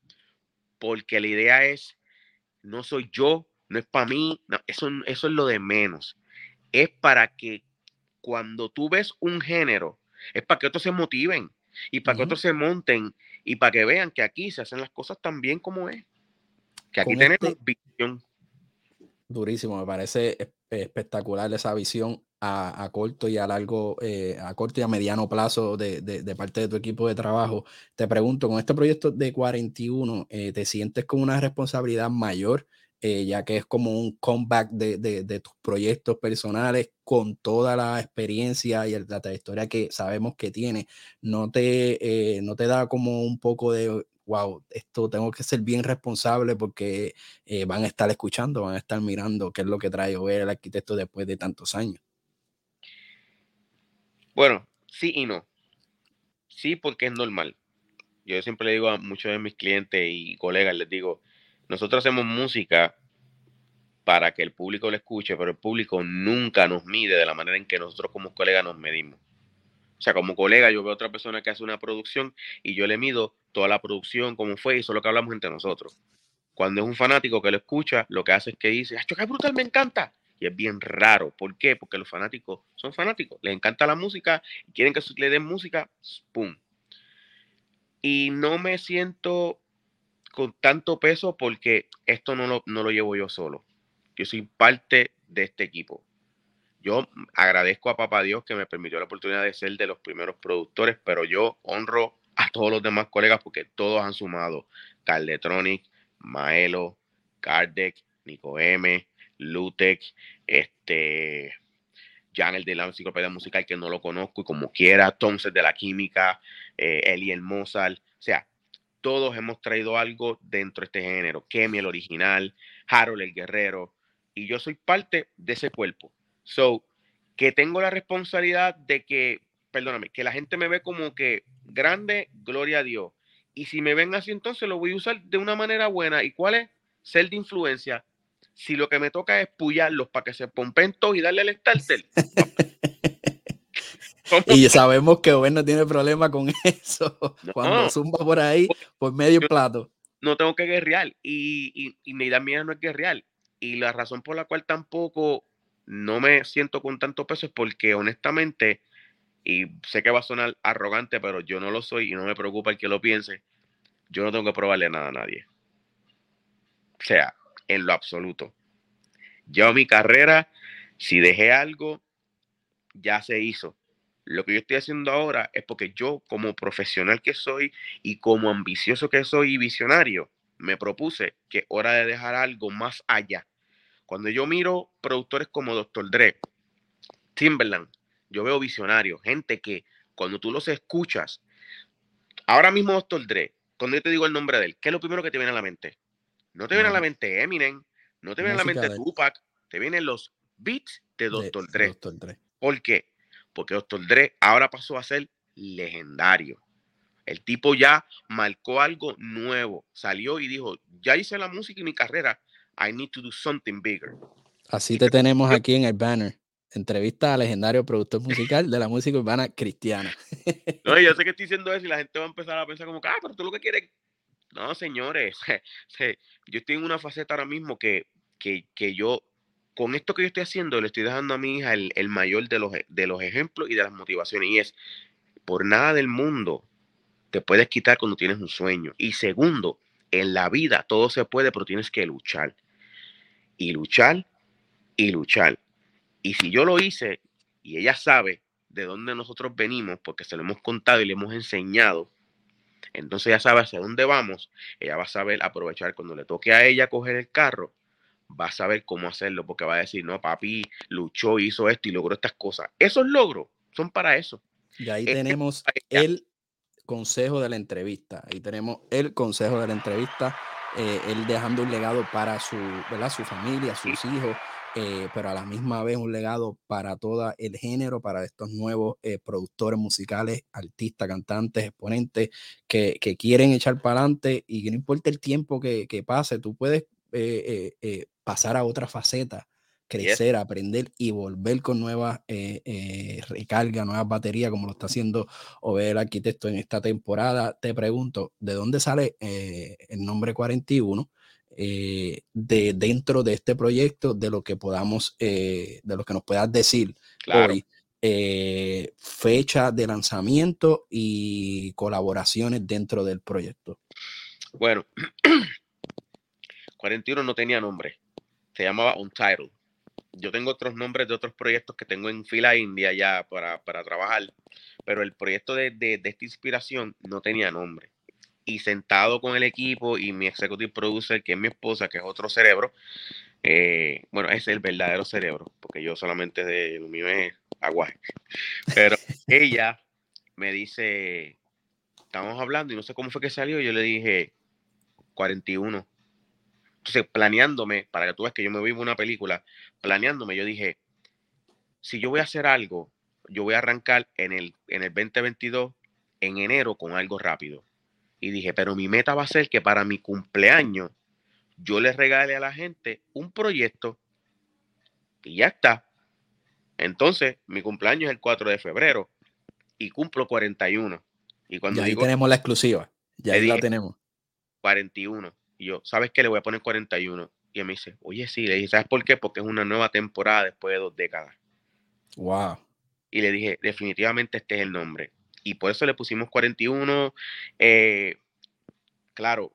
porque la idea es, no soy yo, no es para mí, eso, eso es lo de menos. Es para que cuando tú ves un género, es para que otros se motiven y para que otros se monten y para que vean que aquí se hacen las cosas tan bien como es. Que aquí tenemos este visión. Durísimo, me parece espectacular esa visión a, corto y a largo, eh, a corto y a mediano plazo de, de, parte de tu equipo de trabajo. Te pregunto, con este proyecto de 41, eh, ¿te sientes con una responsabilidad mayor eh, ya que es como un comeback de, de, tus proyectos personales con toda la experiencia y la trayectoria que sabemos que tiene, no te, eh, no te da como un poco de, wow, esto tengo que ser bien responsable porque eh, van a estar escuchando, van a estar mirando qué es lo que trae ver el arquitecto después de tantos años. Bueno, sí y no. Sí, porque es normal. Yo siempre le digo a muchos de mis clientes y colegas, les digo, nosotros hacemos música para que el público lo escuche, pero el público nunca nos mide de la manera en que nosotros como colegas nos medimos. O sea, como colega, yo veo a otra persona que hace una producción y yo le mido toda la producción, cómo fue, y eso es lo que hablamos entre nosotros. Cuando es un fanático que lo escucha, lo que hace es que dice, ¡ay, qué brutal, me encanta! Y es bien raro. ¿Por qué? Porque los fanáticos son fanáticos, les encanta la música y quieren que le den música, ¡pum! Y no me siento con tanto peso porque esto no lo, no lo llevo yo solo. Yo soy parte de este equipo. Yo agradezco a Papá Dios que me permitió la oportunidad de ser de los primeros productores, pero yo honro a todos los demás colegas porque todos han sumado. Carletronic, Maelo, Kardec, Nico M, Lutec, este, Jan el de la enciclopedia musical que no lo conozco y como quiera, Thompson de la química, eh, Eli el Mozart, o sea, todos hemos traído algo dentro de este género. Kemi el original, Harold el guerrero, y yo soy parte de ese cuerpo. So, que tengo la responsabilidad de que, perdóname, que la gente me ve como que grande, gloria a Dios. Y si me ven así, entonces lo voy a usar de una manera buena. ¿Y cuál es? Ser de influencia. Si lo que me toca es pullarlos para que se pompen todos y darle el starter. (laughs) (laughs) y sabemos que Owen no tiene problema con eso. Cuando zumba por ahí, por medio plato. No tengo que guerrear. Y, y, y mi idea mía no es guerrear. Y la razón por la cual tampoco no me siento con tanto peso es porque honestamente, y sé que va a sonar arrogante, pero yo no lo soy y no me preocupa el que lo piense, yo no tengo que probarle nada a nadie. O sea, en lo absoluto. Yo mi carrera, si dejé algo, ya se hizo. Lo que yo estoy haciendo ahora es porque yo, como profesional que soy y como ambicioso que soy y visionario, me propuse que hora de dejar algo más allá. Cuando yo miro productores como Dr. Dre, Timberland, yo veo visionarios, gente que cuando tú los escuchas, ahora mismo Dr. Dre, cuando yo te digo el nombre de él, ¿qué es lo primero que te viene a la mente? No te viene a la mente Eminem, no te viene a la mente Tupac, te vienen los beats de Dr. Dre. Dre. ¿Por qué? Porque Dr. Dre ahora pasó a ser legendario. El tipo ya marcó algo nuevo, salió y dijo, ya hice la música y mi carrera, I need to do something bigger. Así te tenemos aquí en el banner. Entrevista al legendario productor musical de la música urbana cristiana. (laughs) No, yo sé que estoy diciendo eso y la gente va a empezar a pensar como, ah, pero tú lo que quieres. No, señores, (laughs) yo estoy en una faceta ahora mismo que, que, que yo, con esto que yo estoy haciendo, le estoy dejando a mi hija el, el mayor de los, de los ejemplos y de las motivaciones. Y es, por nada del mundo te puedes quitar cuando tienes un sueño. Y segundo, en la vida todo se puede, pero tienes que luchar. Y luchar y luchar. Y si yo lo hice y ella sabe de dónde nosotros venimos, porque se lo hemos contado y le hemos enseñado, entonces ella sabe hacia dónde vamos, ella va a saber aprovechar cuando le toque a ella coger el carro, va a saber cómo hacerlo, porque va a decir, no, papi luchó, hizo esto y logró estas cosas. Esos logros son para eso. Y ahí tenemos el consejo de la entrevista. Ahí tenemos el consejo de la entrevista. Eh, él dejando un legado para su, ¿verdad? su familia, sus hijos, eh, pero a la misma vez un legado para todo el género, para estos nuevos eh, productores musicales, artistas, cantantes, exponentes que, que quieren echar para adelante y que no importa el tiempo que, que pase, tú puedes pasar a otra faceta crecer, aprender y volver con nuevas eh, eh, recargas, nuevas baterías, como lo está haciendo Obed el arquitecto en esta temporada. Te pregunto, ¿de dónde sale eh, el nombre 41? de dentro de este proyecto, de lo que podamos, de lo que nos puedas decir hoy, fecha de lanzamiento y colaboraciones dentro del proyecto. Bueno, (clears throat) 41 no tenía nombre, se llamaba Untitled yo tengo otros nombres de otros proyectos que tengo en fila india ya para, trabajar, pero el proyecto de, esta inspiración no tenía nombre. Y sentado con el equipo y mi executive producer, que es mi esposa, que es otro cerebro, eh, bueno, es el verdadero cerebro, porque yo solamente de lo mío es aguaje. Pero (laughs) ella me dice, estamos hablando y no sé cómo fue que salió, yo le dije 41 entonces, planeándome, para que tú veas que yo me vivo una película, planeándome, yo dije, si yo voy a hacer algo, yo voy a arrancar en el, en el 2022, en enero, con algo rápido. Y dije, pero mi meta va a ser que para mi cumpleaños yo le regale a la gente un proyecto y ya está. Entonces, mi cumpleaños es el 4 de febrero y cumplo 41. Y cuando ahí tenemos la exclusiva. Ya ahí la tenemos. 41. Y yo, ¿sabes qué? Le voy a poner 41. Y él me dice, oye, sí. Le dije, ¿sabes por qué? Porque es una nueva temporada después de dos décadas. Wow. Y le dije, definitivamente este es el nombre. Y por eso le pusimos 41. Eh, claro,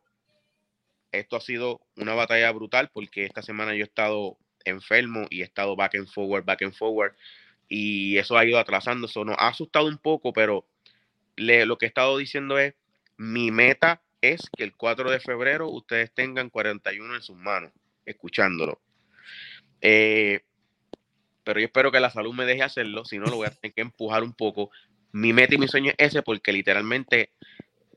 esto ha sido una batalla brutal porque esta semana yo he estado enfermo y he estado back and forward, back and forward y eso ha ido atrasando, eso nos ha asustado un poco, pero lo que he estado diciendo es, mi meta es que el 4 de febrero ustedes tengan 41 en sus manos, escuchándolo. Eh, pero yo espero que la salud me deje hacerlo, si no lo voy a tener que empujar un poco. Mi meta y mi sueño es ese porque literalmente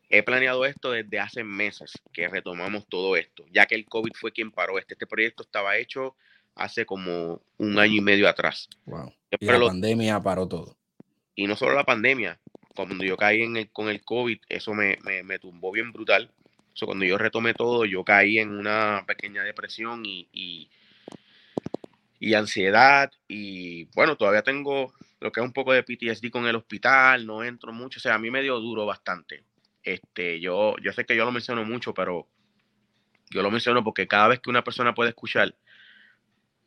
he planeado esto desde hace meses que retomamos todo esto, ya que el COVID fue quien paró este. Este proyecto estaba hecho hace como un año y medio atrás. Wow. Y la pandemia paró todo. Y no solo la pandemia, cuando yo caí en el, con el COVID, eso me, me, tumbó bien brutal. Eso, cuando yo retomé todo, yo caí en una pequeña depresión y, y, y, ansiedad. Y bueno, todavía tengo lo que es un poco de PTSD con el hospital, no entro mucho. O sea, a mí me dio duro bastante. Este, yo, yo sé que yo lo menciono mucho, pero yo lo menciono porque cada vez que una persona puede escuchar,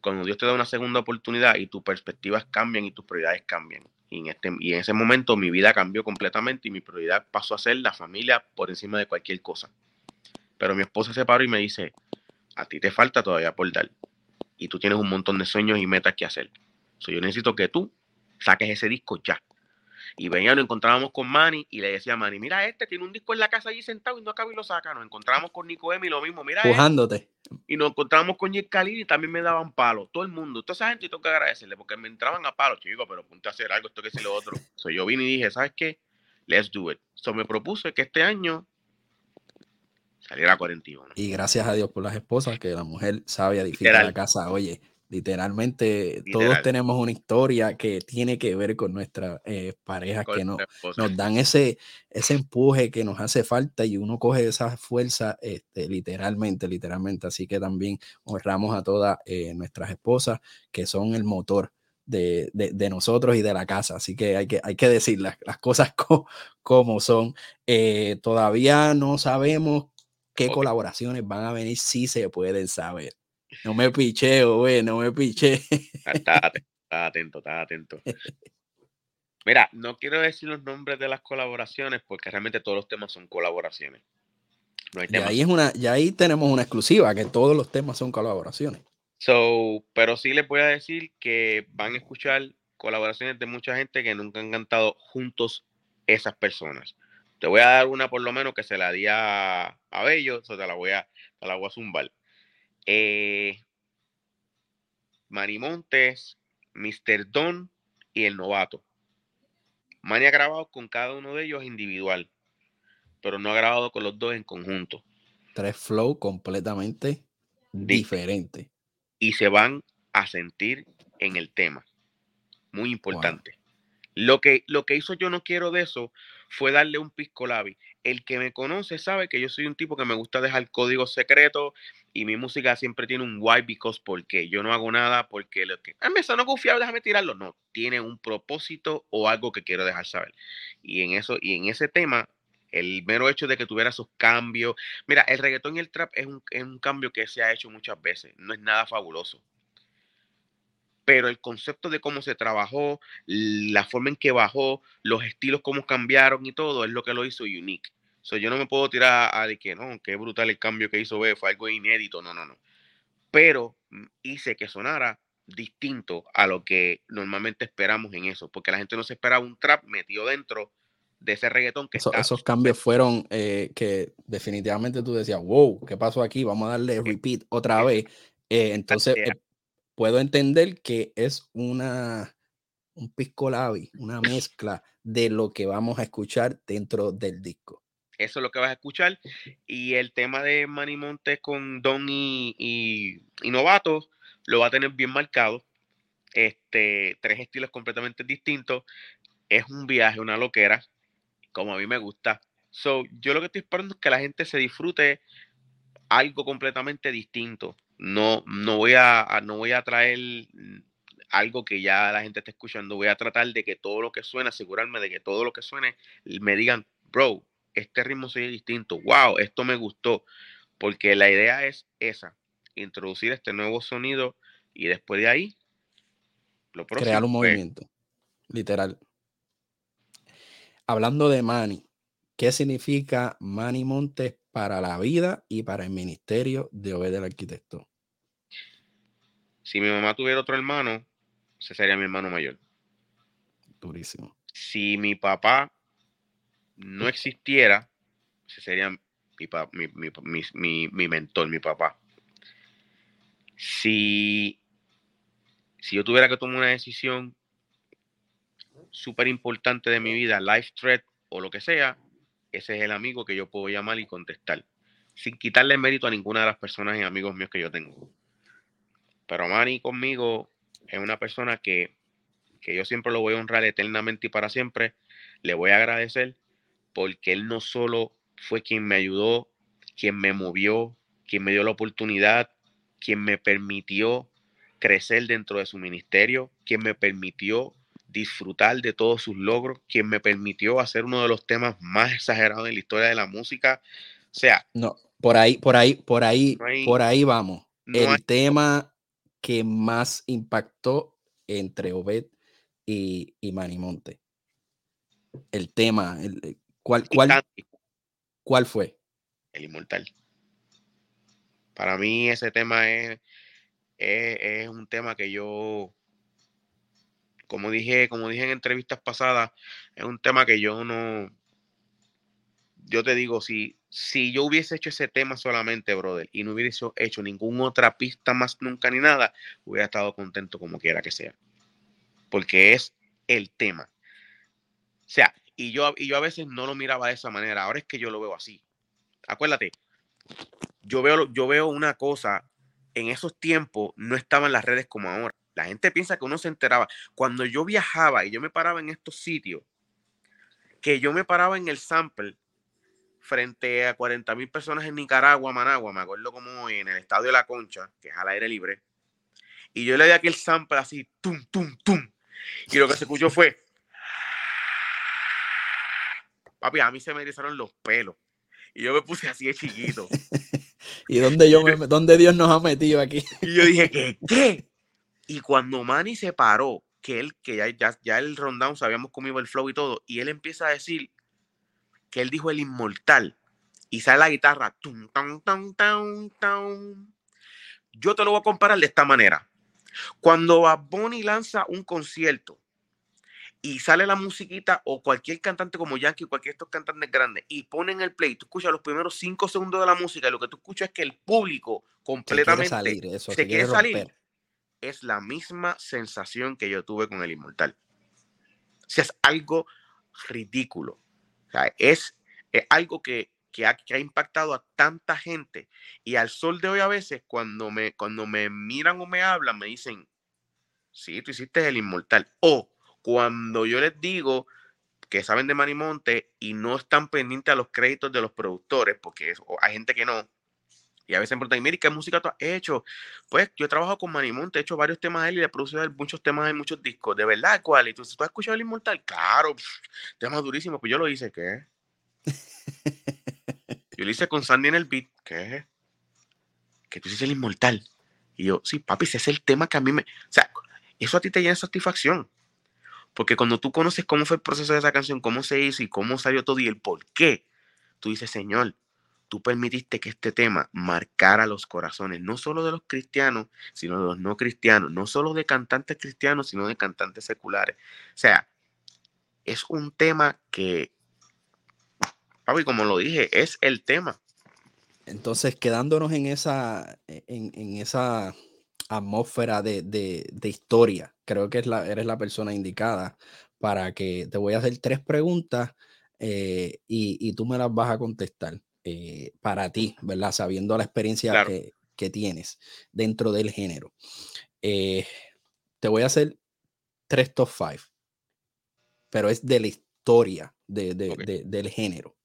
cuando Dios te da una segunda oportunidad y tus perspectivas cambian y tus prioridades cambian. Y en, este, y en ese momento mi vida cambió completamente y mi prioridad pasó a ser la familia por encima de cualquier cosa. Pero mi esposa se paró y me dice, a ti te falta todavía por dar. Y tú tienes un montón de sueños y metas que hacer. So, yo necesito que tú saques ese disco ya. Y venía, nos encontrábamos con Manny y le decía a Manny, mira este, tiene un disco en la casa allí sentado y no acaba y lo saca. Nos encontramos con Nico Emi, lo mismo, mira. Pujándote. Y nos encontramos con Nick Khalil y también me daban palos. Todo el mundo, toda esa gente, tengo que agradecerle porque me entraban a palos, chico, pero ponte a hacer algo, esto que es lo otro. so, yo vine y dije, ¿sabes qué? Let's do it. So me propuse que este año saliera 41. Y gracias a Dios por las esposas, que la mujer sabe edificar la casa. Oye, Literalmente, todos tenemos una historia que tiene que ver con nuestras eh, parejas que nos, nos dan ese, ese empuje que nos hace falta y uno coge esa fuerza este, literalmente, literalmente. Así que también honramos a todas eh, nuestras esposas que son el motor de, de, nosotros y de la casa. Así que hay que, hay que decir las, las cosas (laughs) como son. Eh, todavía no sabemos qué colaboraciones van a venir, si se pueden saber. No me picheo, güey, no me piché. Está, atento, está atento. Mira, no quiero decir los nombres de las colaboraciones porque realmente todos los temas son colaboraciones. No hay y, ahí es una, y ahí tenemos una exclusiva, que todos los temas son colaboraciones. So, pero sí les voy a decir que van a escuchar colaboraciones de mucha gente que nunca han cantado juntos esas personas. Te voy a dar una por lo menos que se la di a, Bello, o te la voy a, te la voy a zumbar. Eh, Montes, Mr. Don y el novato. Mani ha grabado con cada uno de ellos individual, pero no ha grabado con los dos en conjunto. Tres flow completamente diferentes. Y se van a sentir en el tema. Muy importante. Lo, que, lo que hizo Yo No Quiero de eso fue darle un pisco labi. El que me conoce sabe que yo soy un tipo que me gusta dejar códigos secretos y mi música siempre tiene un why because porque yo no hago nada porque lo que ah, me no confiable, déjame tirarlo. No, tiene un propósito o algo que quiero dejar saber. Y en eso y en ese tema el mero hecho de que tuviera esos cambios. Mira, el reggaetón y el trap es un, es un cambio que se ha hecho muchas veces. No es nada fabuloso pero el concepto de cómo se trabajó, la forma en que bajó, los estilos, cómo cambiaron y todo, es lo que lo hizo unique. So, yo no me puedo tirar a de que no, qué brutal el cambio que hizo B, fue algo inédito, no, no, no. Pero mm, hice que sonara distinto a lo que normalmente esperamos en eso, porque la gente no se esperaba un trap metido dentro de ese reggaetón que Esos cambios fueron eh, que definitivamente tú decías, wow, ¿qué pasó aquí? Vamos a darle repeat otra vez. Eh, entonces, puedo entender que es una, un pisco labi, una mezcla de lo que vamos a escuchar dentro del disco. Eso es lo que vas a escuchar. Y el tema de Manny Montes con Don y, y, Novato lo va a tener bien marcado. Este, tres estilos completamente distintos. Es un viaje, una loquera, como a mí me gusta. So, yo lo que estoy esperando es que la gente se disfrute algo completamente distinto. No, no, voy a, no voy a traer algo que ya la gente está escuchando. Voy a tratar de que todo lo que suene, asegurarme de que todo lo que suene me digan, bro, este ritmo se distinto. Wow, esto me gustó. Porque la idea es esa, introducir este nuevo sonido y después de ahí, lo próximo. Crear un movimiento, literal. Hablando de Manny, ¿qué significa Manny Montes para la vida y para el ministerio de Obed el arquitecto? Si mi mamá tuviera otro hermano, ese sería mi hermano mayor. Durísimo. Si mi papá no existiera, ese sería mi, mentor, mi papá. Si, si yo tuviera que tomar una decisión súper importante de mi vida, life threat o lo que sea, ese es el amigo que yo puedo llamar y contestar, sin quitarle mérito a ninguna de las personas y amigos míos que yo tengo. Pero Manny conmigo es una persona que, que yo siempre lo voy a honrar eternamente y para siempre. Le voy a agradecer porque él no solo fue quien me ayudó, quien me movió, quien me dio la oportunidad, quien me permitió crecer dentro de su ministerio, quien me permitió disfrutar de todos sus logros, quien me permitió hacer uno de los temas más exagerados en la historia de la música. O sea, no, por ahí, por ahí, por ahí, por ahí vamos. el tema que más impactó entre Obed y, y Manimonte. El tema, el, ¿cuál, cuál, ¿cuál fue? El inmortal. Para mí ese tema es, es un tema que yo como dije, como dije en entrevistas pasadas, es un tema que yo no, yo te digo, si, si yo hubiese hecho ese tema solamente, brother, y no hubiese hecho ninguna otra pista más nunca ni nada, hubiera estado contento como quiera que sea. Porque es el tema. O sea, y yo, y yo a veces no lo miraba de esa manera, ahora es que yo lo veo así. Acuérdate, yo veo, yo veo una cosa, en esos tiempos no estaban las redes como ahora. La gente piensa que uno se enteraba. Cuando yo viajaba y yo me paraba en estos sitios, que yo me paraba en el sample frente a 40 mil personas en Nicaragua, Managua, me acuerdo como en el Estadio de la Concha, que es al aire libre, y yo le di aquel sample así, tum, tum, tum, y lo que se escuchó fue, papi, a mí se me erizaron los pelos, y yo me puse así de chiquito. (laughs) ¿Y dónde, yo dónde Dios nos ha metido aquí? y yo dije, ¿qué? ¿Qué? Y cuando Manny se paró, que él, que ya, ya, ya el rundown sabíamos cómo iba el flow y todo, y él empieza a decir que él dijo el inmortal, y sale la guitarra, tum, yo te lo voy a comparar de esta manera. Cuando Bad Bunny lanza un concierto y sale la musiquita o cualquier cantante como Yankee, cualquier de estos cantantes grandes y ponen el play, tú escuchas los primeros cinco segundos de la música y lo que tú escuchas es que el público completamente se quiere salir, se, quiere salir es la misma sensación que yo tuve con el inmortal. O sea, es algo ridículo. O sea, es, algo que, ha, que, ha, impactado a tanta gente. Y al sol de hoy a veces, cuando me, cuando me miran o me hablan, me dicen, sí, tú hiciste el inmortal. O cuando yo les digo que saben de Manimonte y no están pendientes a los créditos de los productores, porque hay gente que no, y a veces me preguntan, mire, ¿qué música tú has hecho? Pues yo he trabajado con Manimonte, he hecho varios temas de él y le he producido muchos temas en muchos discos. ¿De verdad cuál? ¿Y tú, has escuchado El Inmortal? Claro, temas durísimos. Pues yo lo hice, ¿qué? (laughs) yo lo hice con Sandy en el beat, ¿qué? Que tú hiciste El Inmortal. Y yo, sí, papi, ese es el tema que a mí me... O sea, eso a ti te llena satisfacción. Porque cuando tú conoces cómo fue el proceso de esa canción, cómo se hizo y cómo salió todo y el por qué, tú dices, Señor, tú permitiste que este tema marcara los corazones, no solo de los cristianos, sino de los no cristianos, no solo de cantantes cristianos, sino de cantantes seculares. O sea, es un tema que, Papi, como lo dije, es el tema. Entonces, quedándonos en esa, en, esa atmósfera de, historia, creo que es la, eres la persona indicada para que te voy a hacer tres preguntas eh, y, y tú me las vas a contestar. Eh, para ti, ¿verdad? Sabiendo la experiencia que, tienes dentro del género. Eh, te voy a hacer tres top five, pero es de la historia del género.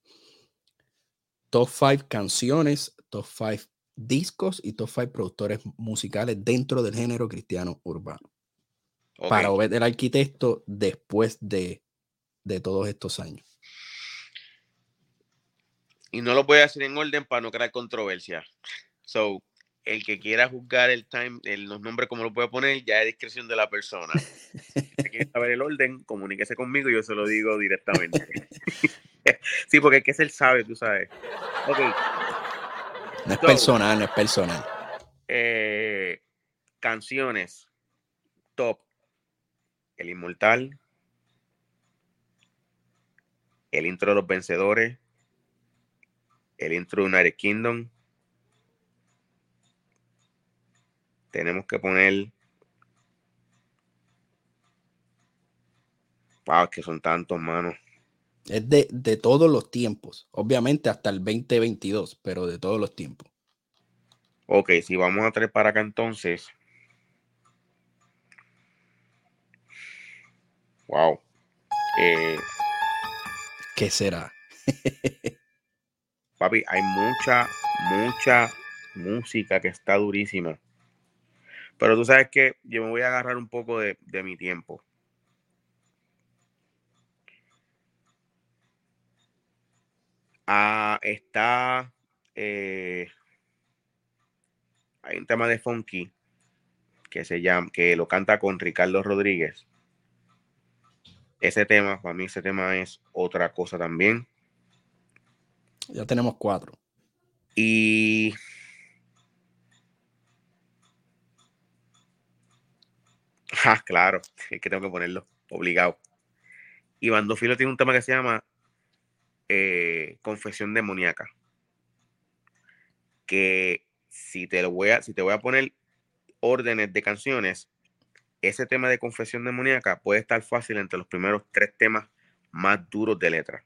Top five canciones, top five discos y top five productores musicales dentro del género cristiano urbano. Para ver el arquitecto después de, de todos estos años y no lo voy a hacer en orden para no crear controversia. So, el que quiera juzgar el time, los nombres como lo puedo poner, ya es discreción de la persona. (laughs) quiere saber el orden, comuníquese conmigo y yo se lo digo directamente. (laughs) sí, porque es que es el sabe, tú sabes. Ok. No es personal, no es personal. Eh, canciones top. El Inmortal. El intro de los vencedores. El intro de United Kingdom. Tenemos que poner. Wow, que son tantos, manos. Es de, de, todos los tiempos. Obviamente hasta el 2022, pero de todos los tiempos. Ok, si vamos a traer para acá entonces. Wow. Eh, ¿Qué será? (laughs) papi, hay mucha, mucha música que está durísima. Pero tú sabes que yo me voy a agarrar un poco de, de mi tiempo. Ah, está. Eh, hay un tema de funky que se llama, que lo canta con Ricardo Rodríguez. Ese tema, para mí, ese tema es otra cosa también. Ya tenemos cuatro. Y (laughs) Ah, claro, es que tengo que ponerlo, obligado. Y Bandofilo tiene un tema que se llama eh, Confesión Demoníaca. Que si te lo voy a, si te voy a poner órdenes de canciones, ese tema de Confesión Demoníaca puede estar fácil entre los primeros tres temas más duros de letra.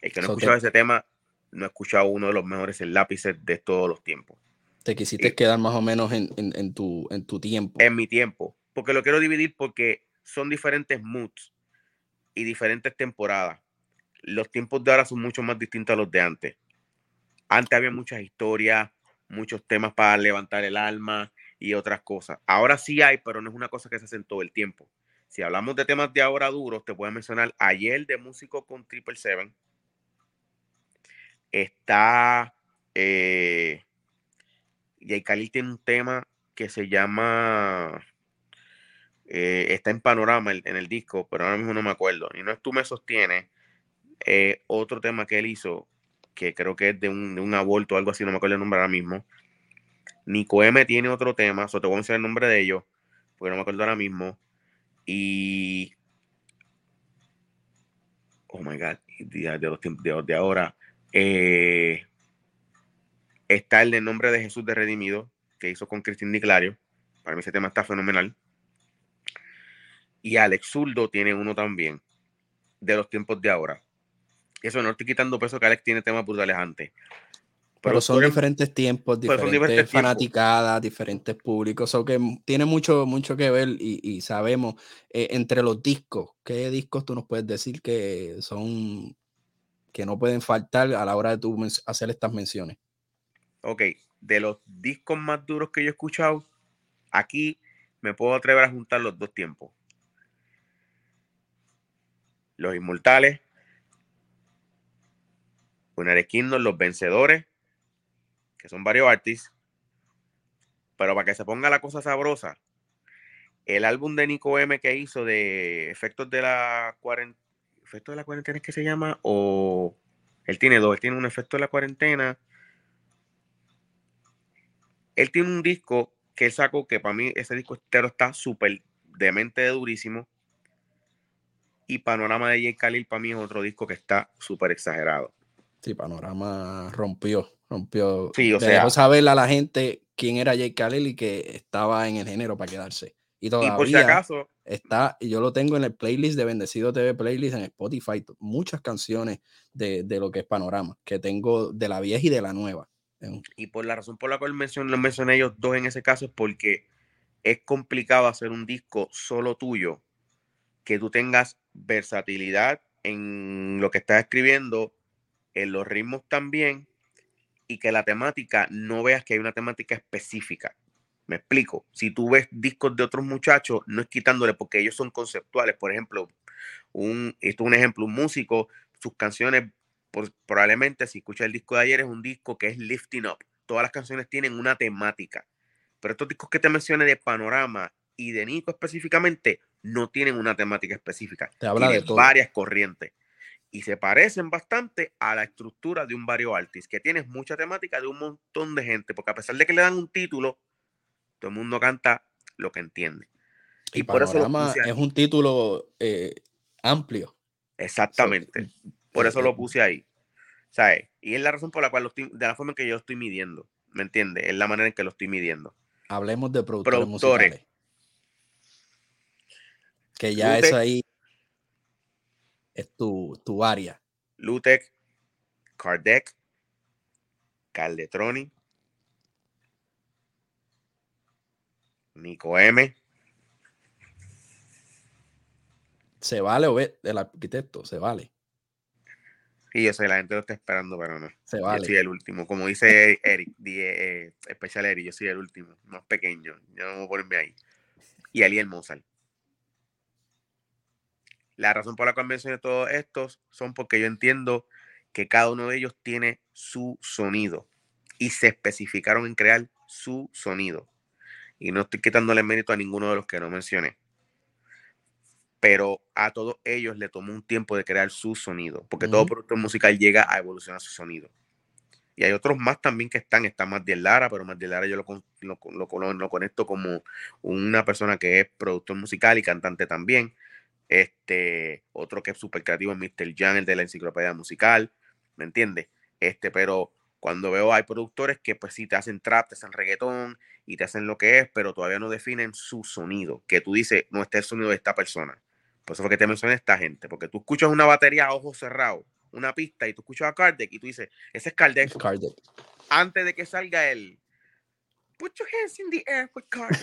El que no ha escuchado ese tema, no ha escuchado uno de los mejores lápices de todos los tiempos. Te quisiste quedar más o menos en, en, tu, en tu tiempo. En mi tiempo. Porque lo quiero dividir porque son diferentes moods y diferentes temporadas. Los tiempos de ahora son mucho más distintos a los de antes. Antes había muchas historias, muchos temas para levantar el alma y otras cosas. Ahora sí hay, pero no es una cosa que se hace en todo el tiempo. Si hablamos de temas de ahora duros, te puedo mencionar ayer de músico con Triple Seven. Está eh, Jay tiene un tema que se llama. Eh, está en panorama en el disco, pero ahora mismo no me acuerdo. Y no es Tú me sostienes. Eh, otro tema que él hizo, que creo que es de un, de un aborto o algo así, no me acuerdo el nombre ahora mismo. Nico M tiene otro tema, o te voy a mencionar el nombre de ellos, porque no me acuerdo ahora mismo. Y. Oh my God, de, los tiempos de, de ahora. Eh, Está el de Nombre de Jesús de Redimido, que hizo con Cristín Niclario. Para mí ese tema está fenomenal. Y Alex Zurdo tiene uno también, de los tiempos de ahora. Eso no estoy quitando peso que Alex tiene temas brutales antes. Pero, son diferentes tiempos, diferentes, fanaticadas, diferentes públicos. O que tiene mucho, mucho que ver y, sabemos eh, entre los discos. ¿Qué discos tú nos puedes decir que son que no pueden faltar a la hora de tú hacer estas menciones? ok, de los discos más duros que yo he escuchado, aquí me puedo atrever a juntar los dos tiempos. Los Inmortales, Unare Kingdom, Los Vencedores, que son varios artistas. Pero para que se ponga la cosa sabrosa, el álbum de Nico M que hizo de Efectos de la Cuarentena, ¿Efectos de la Cuarentena es que se llama? O él tiene dos, él tiene un efecto de la cuarentena él tiene un disco que él sacó, que para mí ese disco entero está súper demente durísimo. Y Panorama de J. Khalil para mí es otro disco que está súper exagerado. Sí, Panorama rompió, rompió. Sí, o sea. saberle a la gente quién era J. Khalil y que estaba en el género para quedarse. Y todavía por si acaso. Está, y yo lo tengo en el playlist de Bendecido TV Playlist en Spotify, muchas canciones de, de lo que es Panorama, que tengo de la vieja y de la nueva. Y por la razón por la cual mencioné, los mencioné ellos dos en ese caso es porque es complicado hacer un disco solo tuyo, que tú tengas versatilidad en lo que estás escribiendo, en los ritmos también, y que la temática no veas que hay una temática específica. Me explico. Si tú ves discos de otros muchachos, no es quitándole porque ellos son conceptuales. Por ejemplo, un, esto es un ejemplo, un músico, sus canciones probablemente si escuchas el disco de ayer es un disco que es lifting up. Todas las canciones tienen una temática. Pero estos discos que te mencioné de panorama y de Nico específicamente no tienen una temática específica. Te habla de varias corrientes. Y se parecen bastante a la estructura de un barrio artist, que tienes mucha temática de un montón de gente, porque a pesar de que le dan un título, todo el mundo canta lo que entiende. Y, por eso es un título eh, amplio. Exactamente. por eso lo puse ahí. ¿Sabes? Y es la razón por la cual, de la forma en que yo estoy midiendo. ¿Me entiendes? Es la manera en que lo estoy midiendo. Hablemos de productores, musicales. Que ya es ahí. Es tu, tu área. Lutec, Kardec, Caldetroni, Nico M. Se vale, o el arquitecto, se vale. Y yo sé, la gente lo está esperando, pero no. Se vale. Yo soy el último. Como dice Eric, eh, especial Eric, yo soy el último, más pequeño. Yo no voy a ponerme ahí. Y Aliel Mozart. La razón por la cual mencioné todos estos son porque yo entiendo que cada uno de ellos tiene su sonido y se especificaron en crear su sonido. Y no estoy quitándole mérito a ninguno de los que no mencioné pero a todos ellos le tomó un tiempo de crear su sonido, porque todo producto musical llega a evolucionar su sonido. Y hay otros más también que están, está más de Lara, pero más de Lara yo lo, lo, lo, conecto como una persona que es productor musical y cantante también. Este, otro que es súper creativo es Mr. Jan, el de la enciclopedia musical, ¿me entiendes? Este, pero cuando veo hay productores que pues sí te hacen trap, te hacen reggaetón y te hacen lo que es, pero todavía no definen su sonido, que tú dices, no, está el sonido de esta persona. Por eso fue que te mencioné esta gente, porque tú escuchas una batería a ojos cerrados, una pista, y tú escuchas a Kardec y tú dices, ese es Kardec. Antes de que salga el Put your hands in the air with Kardec.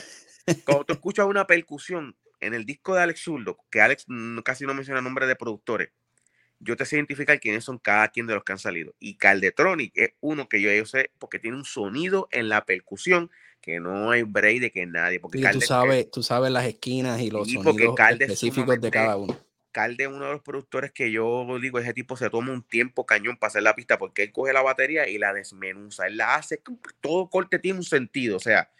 Cuando tú escuchas una percusión en el disco de Alex Zurdo, que Alex casi no menciona nombre de productores, yo te sé identificar quiénes son cada quien de los que han salido. Y Caldetronic es uno que yo, yo sé porque tiene un sonido en la percusión que no hay break de que nadie. Porque tú, sabes, tú sabes las esquinas y los sonidos específicos de cada uno. Calde es uno de los productores que yo digo, ese tipo se toma un tiempo cañón para hacer la pista porque él coge la batería y la desmenuza, él la hace, todo corte tiene un sentido, o sea,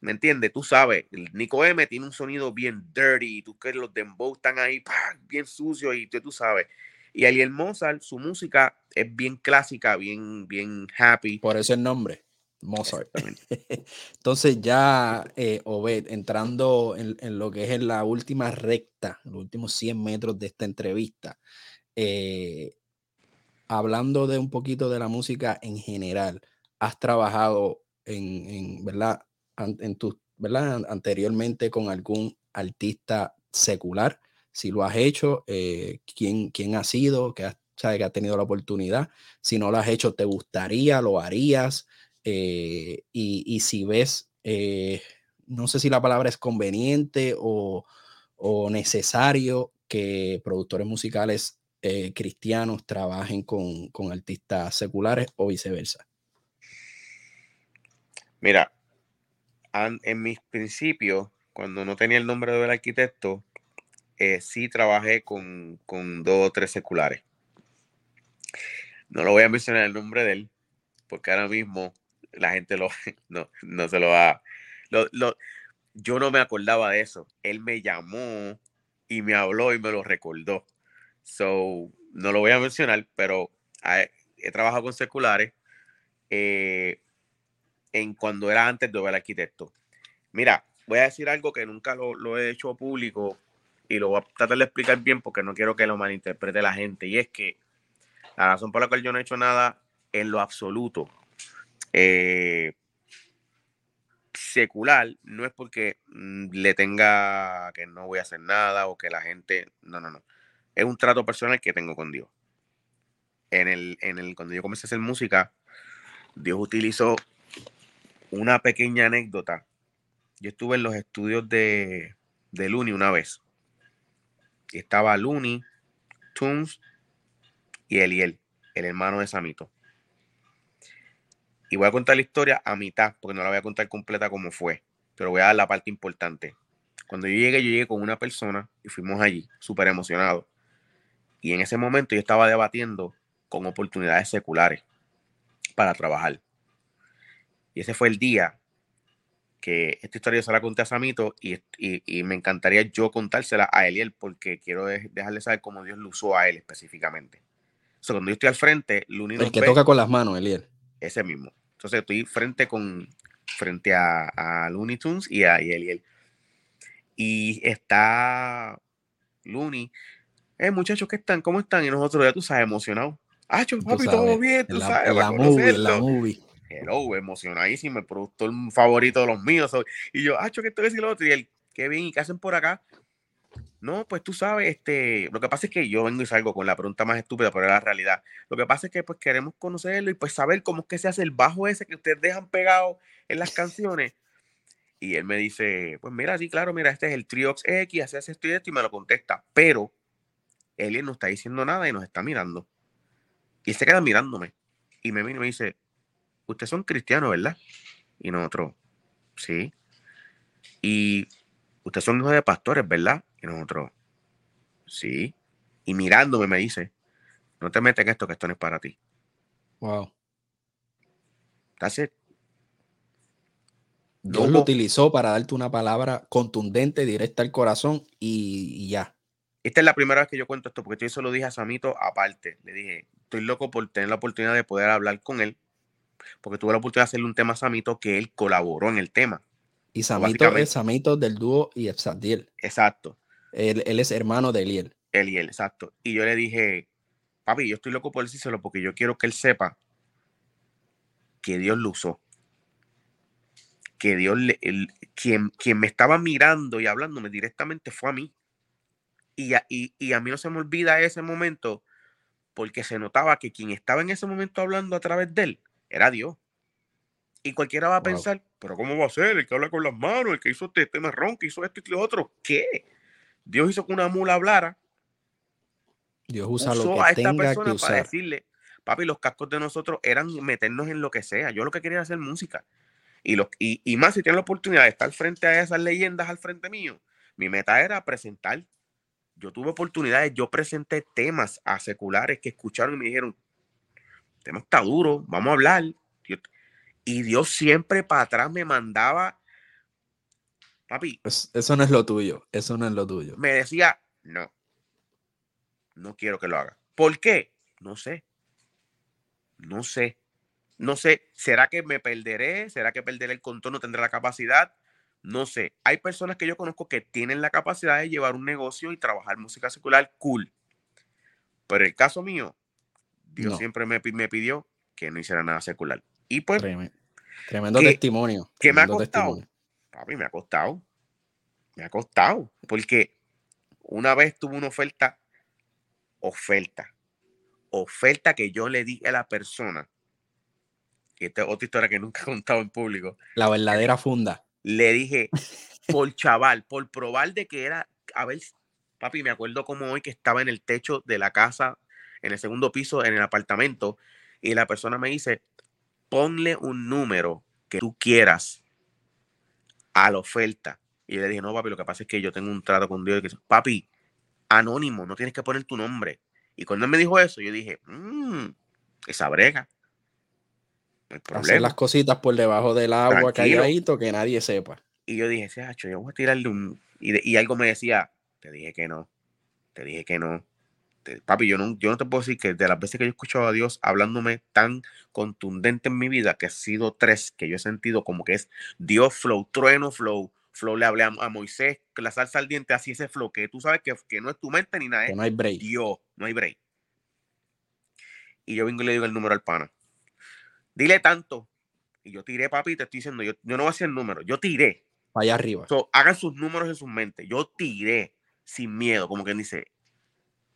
¿me entiendes? Tú sabes, el Nico M tiene un sonido bien dirty, tú que los dembow están ahí bien sucios y tú, tú sabes. Y Ariel Mozart, su música es bien clásica, bien, bien happy. Por eso el nombre. Mozart. (laughs) Entonces ya, eh, Obed, entrando en, lo que es en la última recta, los últimos 100 metros de esta entrevista, eh, hablando de un poquito de la música en general, has trabajado en, ¿verdad? En tu, ¿verdad? anteriormente con algún artista secular. Si lo has hecho, eh, ¿quién, ¿quién, ha sido? que que ha tenido la oportunidad? Si no lo has hecho, ¿te gustaría? ¿Lo harías? Eh, y, si ves, eh, no sé si la palabra es conveniente o, necesario que productores musicales cristianos trabajen con, artistas seculares o viceversa. Mira, en mis principios, cuando no tenía el nombre del arquitecto, sí trabajé con, con dos o tres seculares. No lo voy a mencionar el nombre de él, porque ahora mismo la gente lo, (laughs) no, no se lo va. Lo, yo no me acordaba de eso. Él me llamó y me habló y me lo recordó. So, no lo voy a mencionar, pero he, trabajado con seculares eh, en cuando era antes de ver arquitecto. Mira, voy a decir algo que nunca lo, lo, he hecho público y lo voy a tratar de explicar bien porque no quiero que lo malinterprete la gente. Y es que la razón por la cual yo no he hecho nada en lo absoluto eh, secular no es porque mm, le tenga que no voy a hacer nada o que la gente. No, no, no. Es un trato personal que tengo con Dios. En el, en el, cuando yo comencé a hacer música, Dios utilizó una pequeña anécdota. Yo estuve en los estudios de, de Luni una vez. Y estaba Luni, Toons y Eliel, el hermano de Samito. Y voy a contar la historia a mitad, porque no la voy a contar completa como fue, pero voy a dar la parte importante. Cuando yo llegué, yo llegué con una persona y fuimos allí, súper emocionados. Y en ese momento yo estaba debatiendo con oportunidades seculares para trabajar. Y ese fue el día que esta historia se la conté a Samito y, y, me encantaría yo contársela a Eliel porque quiero dejarle saber cómo Dios lo usó a él específicamente. O sea, cuando yo estoy al frente, El que toca con las manos, Eliel. Ese mismo. Entonces estoy frente con frente a, a Looney Tunes y a Eliel. Y está Looney. Eh, muchachos, ¿qué están? ¿Cómo están? Y nosotros ya tú sabes, emocionados. Ah, papi, todo bien, tú sabes. La movie, la movie hello, emocionadísimo, el productor favorito de los míos. Y yo, ah, que esto es lo otro. Y él, qué bien, ¿y qué hacen por acá? No, pues tú sabes, este, lo que pasa es que yo vengo y salgo con la pregunta más estúpida, pero es la realidad. Lo que pasa es que pues queremos conocerlo y pues saber cómo es que se hace el bajo ese que ustedes dejan pegado en las canciones. Y él me dice, pues mira, sí, claro, mira, este es el Triox X, hace esto y esto, y me lo contesta. Pero él no está diciendo nada y nos está mirando. Y se queda mirándome. Y me mira y me dice, ustedes son cristianos, ¿verdad? Y nosotros, sí. Y ustedes son hijos de pastores, ¿verdad? Y nosotros, sí. Y mirándome me dice, no te metas en esto, que esto no es para ti. Wow. That's it. Dios lo utilizó para darte una palabra contundente, directa al corazón y, ya. Esta es la primera vez que yo cuento esto, porque yo se lo dije a Samito aparte. Le dije, estoy loco por tener la oportunidad de poder hablar con él porque tuve la oportunidad de hacerle un tema a Samito que él colaboró en el tema. Y Samito es Samito del dúo y Exadiel. Exacto. Él, es hermano de Eliel. Eliel, exacto. Y yo le dije, papi, yo estoy loco por decírselo porque yo quiero que él sepa que Dios lo usó. Que Dios, le, quien, quien me estaba mirando y hablándome directamente fue a mí. Y a, y, y a mí no se me olvida ese momento porque se notaba que quien estaba en ese momento hablando a través de él era Dios. Y cualquiera va a pensar, pero ¿cómo va a ser? El que habla con las manos, el que hizo este, este marrón, que hizo esto y lo otro. ¿Qué? Dios hizo que una mula hablara. Dios usa lo que a esta persona para decirle, papi, los cascos de nosotros eran meternos en lo que sea. Yo lo que quería era hacer música. Y, lo, y, y más si tienen la oportunidad de estar frente a esas leyendas al frente mío, mi meta era presentar. Yo tuve oportunidades, yo presenté temas a seculares que escucharon y me dijeron, tema está duro, vamos a hablar. Y Dios siempre para atrás me mandaba, papi. eso no es lo tuyo, eso no es lo tuyo. Me decía, no, no quiero que lo haga. ¿Por qué? No sé. No sé. No sé, ¿será que me perderé? ¿Será que perderé el control? ¿No tendré la capacidad? No sé. Hay personas que yo conozco que tienen la capacidad de llevar un negocio y trabajar música secular cool. Pero el caso mío, Dios siempre me, me, pidió que no hiciera nada secular. Y pues. Tremendo, testimonio. ¿Qué me ha costado? Papi, me ha costado. Me ha costado. Porque una vez tuve una oferta, oferta, oferta que yo le di a la persona. Y esta es otra historia que nunca he contado en público. La verdadera funda. Le dije, (laughs) por chaval, por probar de que era, a ver, papi, me acuerdo como hoy que estaba en el techo de la casa en el segundo piso, en el apartamento, y la persona me dice, ponle un número que tú quieras a la oferta. Y le dije, no, papi, lo que pasa es que yo tengo un trato con Dios. Y que, papi, anónimo, no tienes que poner tu nombre. Y cuando él me dijo eso, yo dije, mmm, esa brega. Hacer las cositas por debajo del agua, calladito, que nadie sepa. Y yo dije, hacho, yo voy a tirarle un. Y, y algo me decía, te dije que no, te dije que no. Este, papi, yo no, yo no te puedo decir que de las veces que yo he escuchado a Dios hablándome tan contundente en mi vida, que ha sido tres, que yo he sentido como que es Dios flow, trueno flow, flow le hablé a, Moisés, que la salsa al diente, así ese flow, que tú sabes que, que no es tu mente ni nada, no hay break. Dios, no hay break. Y yo vengo y le digo el número al pana. Dile tanto. Y yo tiré, papi, te estoy diciendo, yo, yo no voy a hacer el número, yo tiré. Allá arriba. hagan sus números en su mente. Yo tiré sin miedo, como quien dice,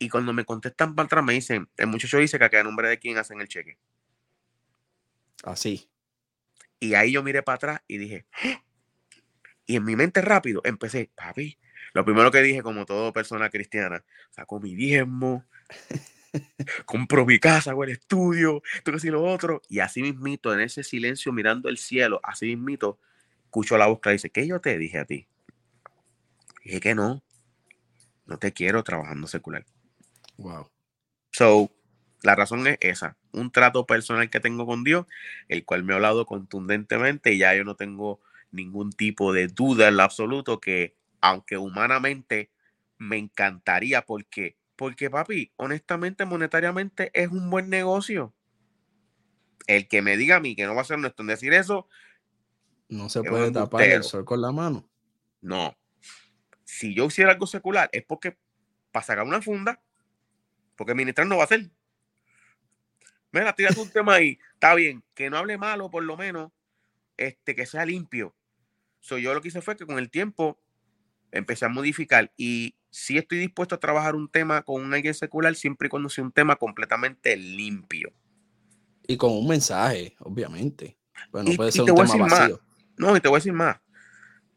y cuando me contestan para atrás, me dicen, el muchacho dice que a nombre de quién hacen el cheque. Así. Y ahí yo miré para atrás y dije, ¡Ah!". y en mi mente rápido empecé, papi, lo primero que dije, como toda persona cristiana, saco mi diezmo, (laughs) compro mi casa, hago el estudio, esto que lo otro. Y así mismito, en ese silencio mirando el cielo, así mismito, escucho la voz que dice, ¿qué yo te dije a ti? dije que no, no te quiero trabajando secular. Wow. So, la razón es esa, un trato personal que tengo con Dios, el cual me ha hablado contundentemente y ya yo no tengo ningún tipo de duda en lo absoluto que, aunque humanamente me encantaría, porque, porque papi, honestamente, monetariamente es un buen negocio. El que me diga a mí que no va a ser nuestro en decir eso. No se puede tapar el sol con la mano. No. Si yo hiciera algo secular, es porque para sacar una funda, porque ministrar no va a ser. Mira, tírate un tema ahí. Está bien, que no hable malo, por lo menos, este, que sea limpio. So, yo lo que hice fue que con el tiempo empecé a modificar y sí estoy dispuesto a trabajar un tema con un alguien secular siempre y cuando sea un tema completamente limpio. Y con un mensaje, obviamente. Bueno, puede ser un tema vacío. No, y te voy a decir más.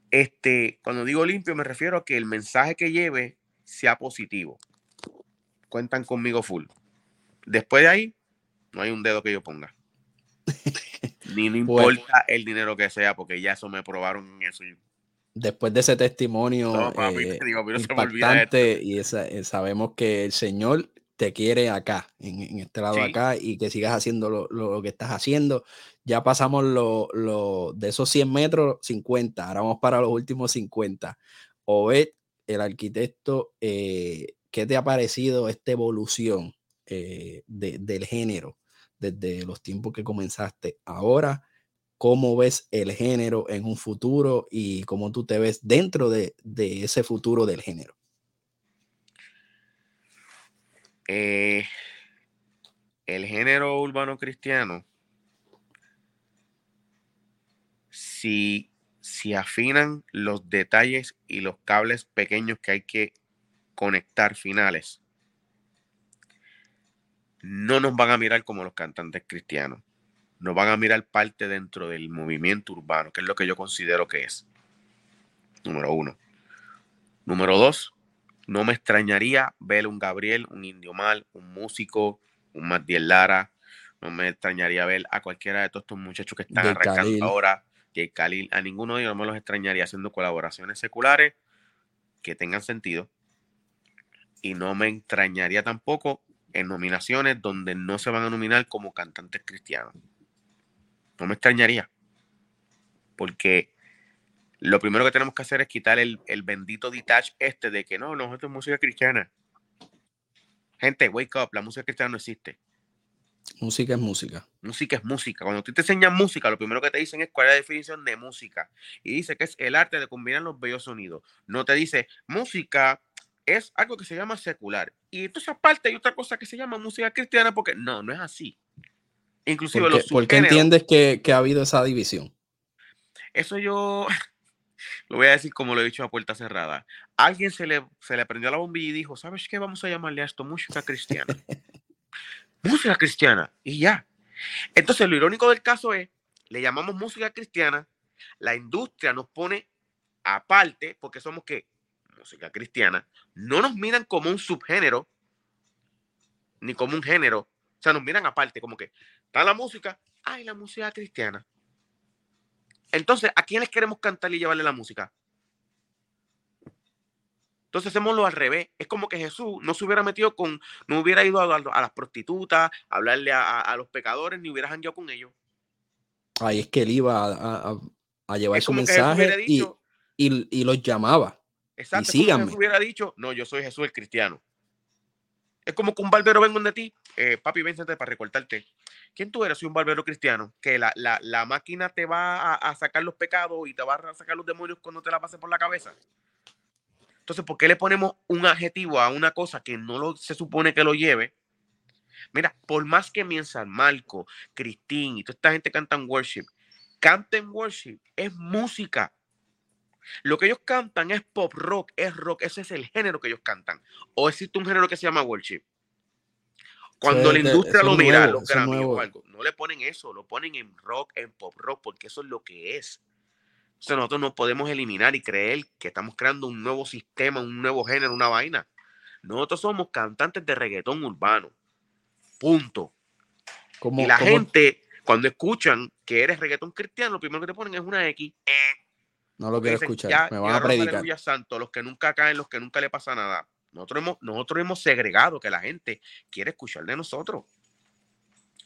Este, cuando digo limpio, me refiero a que el mensaje que lleve sea positivo. Cuentan conmigo full. Después de ahí, no hay un dedo que yo ponga. (laughs) Ni no importa el dinero que sea, porque ya eso me probaron en eso. Después de ese testimonio eh, impactante, y eh, sabemos que el Señor te quiere acá, en, este lado acá, y que sigas haciendo lo, que estás haciendo. Ya pasamos lo, de esos 100 metros, 50, ahora vamos para los últimos 50. Obed, el arquitecto, eh, ¿qué te ha parecido esta evolución del género? desde los tiempos que comenzaste ahora, cómo ves el género en un futuro y cómo tú te ves dentro de, ese futuro del género. Eh, el género urbano cristiano, si, si afinan los detalles y los cables pequeños que hay que conectar finales, no nos van a mirar como los cantantes cristianos. Nos van a mirar parte dentro del movimiento urbano, que es lo que yo considero que es. Número uno. Número dos, no me extrañaría ver un Gabriel, un Indio Mal, un músico, un Matiel Lara. No me extrañaría ver a cualquiera de todos estos muchachos que están arrancando ahora, que Khalil, a ninguno de ellos no me los extrañaría haciendo colaboraciones seculares que tengan sentido. Y no me extrañaría tampoco en nominaciones donde no se van a nominar como cantantes cristianos. No me extrañaría. Porque lo primero que tenemos que hacer es quitar el, bendito detach este de que no, no, esto es música cristiana. Gente, wake up, la música cristiana no existe. Música es música. Música es música. Cuando tú te enseñas música, lo primero que te dicen es cuál es la definición de música. Y dice que es el arte de combinar los bellos sonidos. No te dice música es algo que se llama secular. Y entonces aparte hay otra cosa que se llama música cristiana porque no, no es así. Inclusive ¿Por qué, ¿por qué entiendes que, ha habido esa división? Eso yo (laughs) lo voy a decir como lo he dicho a puerta cerrada. Alguien se le, se le prendió la bombilla y dijo, ¿sabes qué? Vamos a llamarle a esto música cristiana. (laughs) música cristiana. Y ya. Entonces lo irónico del caso es, le llamamos música cristiana, la industria nos pone aparte porque somos que música cristiana, no nos miran como un subgénero, ni como un género, o sea, nos miran aparte, como que está la música, hay la música cristiana. Entonces, ¿a quién les queremos cantar y llevarle la música? Entonces hacemos lo al revés. Es como que Jesús no se hubiera metido con, no hubiera ido a, las prostitutas, a hablarle a, los pecadores, ni hubiera jangueado con ellos. Ahí es que él iba a, llevar su mensaje y, y, los llamaba. Exacto. Si hubiera dicho, no, yo soy Jesús el cristiano. Es como que un barbero venga de ti, eh, papi, vénsete para recortarte. ¿Quién tú eres? Soy un barbero cristiano. Que la, máquina te va a, sacar los pecados y te va a sacar los demonios cuando te la pases por la cabeza. Entonces, ¿por qué le ponemos un adjetivo a una cosa que no lo, se supone que lo lleve? Mira, por más que mi San Marco, Cristín y toda esta gente cantan worship, canten worship, es música. Lo que ellos cantan es pop rock, es rock, ese es el género que ellos cantan. O existe un género que se llama worship. Cuando la industria lo mira, los algo, no le ponen eso, lo ponen en rock, en pop rock, porque eso es lo que es. Entonces nosotros no podemos eliminar y creer que estamos creando un nuevo sistema, un nuevo género, una vaina. Nosotros somos cantantes de reggaetón urbano. Punto. y la gente, cuando escuchan que eres reggaetón cristiano, lo primero que te ponen es una X. No lo quiero escuchar. me van a predicar. Santo, los que nunca caen, los que nunca le pasa nada. Nosotros hemos, nosotros hemos segregado que la gente quiere escuchar de nosotros.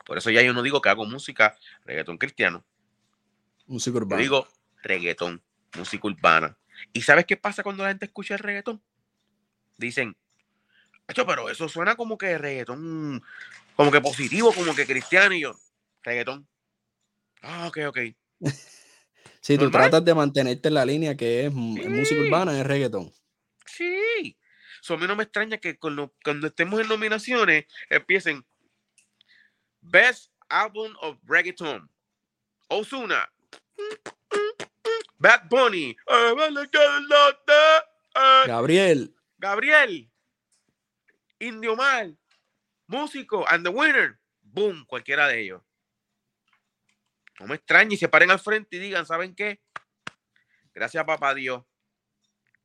Por eso ya yo no digo que hago música reggaetón cristiano. Música urbana. Yo digo reggaetón, música urbana. ¿Y sabes qué pasa cuando la gente escucha el reggaetón? Dicen, pero eso suena como que reggaetón, como que positivo, como que cristiano y yo, reggaetón. Ah, ok, ok. (laughs) Si tú tratas de mantenerte en la línea que es, música urbana, es reggaetón. Sí. So, a mí no me extraña que cuando, cuando estemos en nominaciones empiecen Best Album of Reggaeton. Osuna. Bad Bunny. Gabriel. Gabriel. Indio Mal. Músico. And the winner. Boom. Cualquiera de ellos. No me extrañe y se paren al frente y digan, ¿saben qué? Gracias, papá Dios.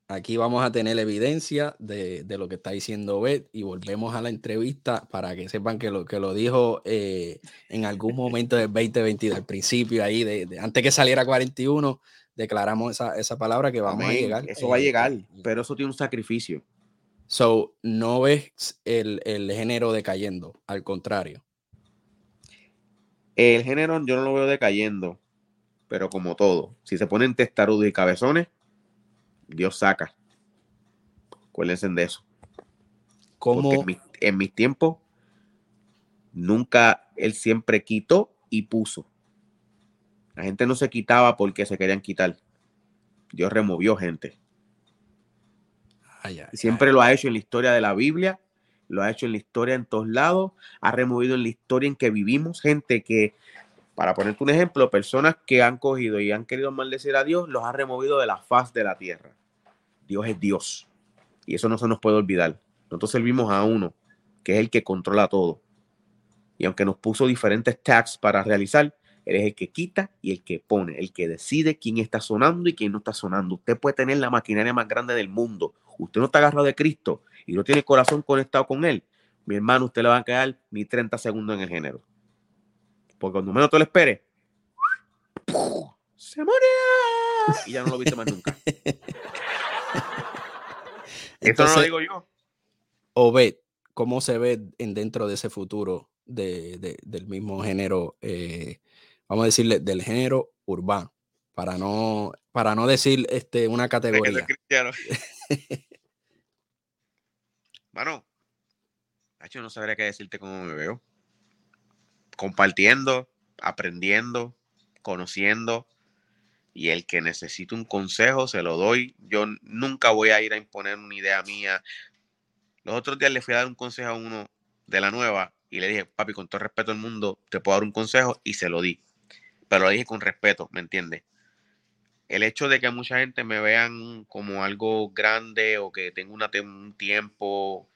Aquí vamos a tener evidencia de, lo que está diciendo Beth y volvemos a la entrevista para que sepan que lo que lo dijo eh, en algún momento del 2022, al principio ahí, de, antes que saliera 41, declaramos esa, palabra que vamos a llegar. Eso va a eh, llegar, pero eso tiene un sacrificio. So, no ves el, el género decayendo, al contrario. El género yo no lo veo decayendo, pero como todo, si se ponen testarudos y cabezones, Dios saca. Acuérdense de eso. Como en, mis tiempos, nunca, él siempre quitó y puso. La gente no se quitaba porque se querían quitar. Dios removió gente. siempre lo ha hecho en la historia de la Biblia lo ha hecho en la historia en todos lados, ha removido en la historia en que vivimos gente que, para ponerte un ejemplo, personas que han cogido y han querido maldecir a Dios, los ha removido de la faz de la tierra. Dios es Dios. Y eso no se nos puede olvidar. Nosotros servimos a uno, que es el que controla todo. Y aunque nos puso diferentes tags para realizar, Él es el que quita y el que pone, el que decide quién está sonando y quién no está sonando. Usted puede tener la maquinaria más grande del mundo. Usted no está agarrado de Cristo y no tiene el corazón conectado con él, mi hermano, usted le va a quedar ni 30 segundos en el género. Porque cuando menos te lo espere, se muere y ya no lo viste más nunca. (laughs) Esto no lo digo yo. Obed, ¿cómo se ve en dentro de ese futuro de, del mismo género, eh, vamos a decirle, del género urbano? Para no, para no decir este, una categoría. (laughs) Bueno, yo no sabría qué decirte cómo me veo. Compartiendo, aprendiendo, conociendo. Y el que necesite un consejo, se lo doy. Yo nunca voy a ir a imponer una idea mía. Los otros días le fui a dar un consejo a uno de la nueva y le dije, papi, con todo respeto al mundo, te puedo dar un consejo y se lo di. Pero lo dije con respeto, ¿me entiendes? El hecho de que mucha gente me vean como algo grande o que tengo un tiempo,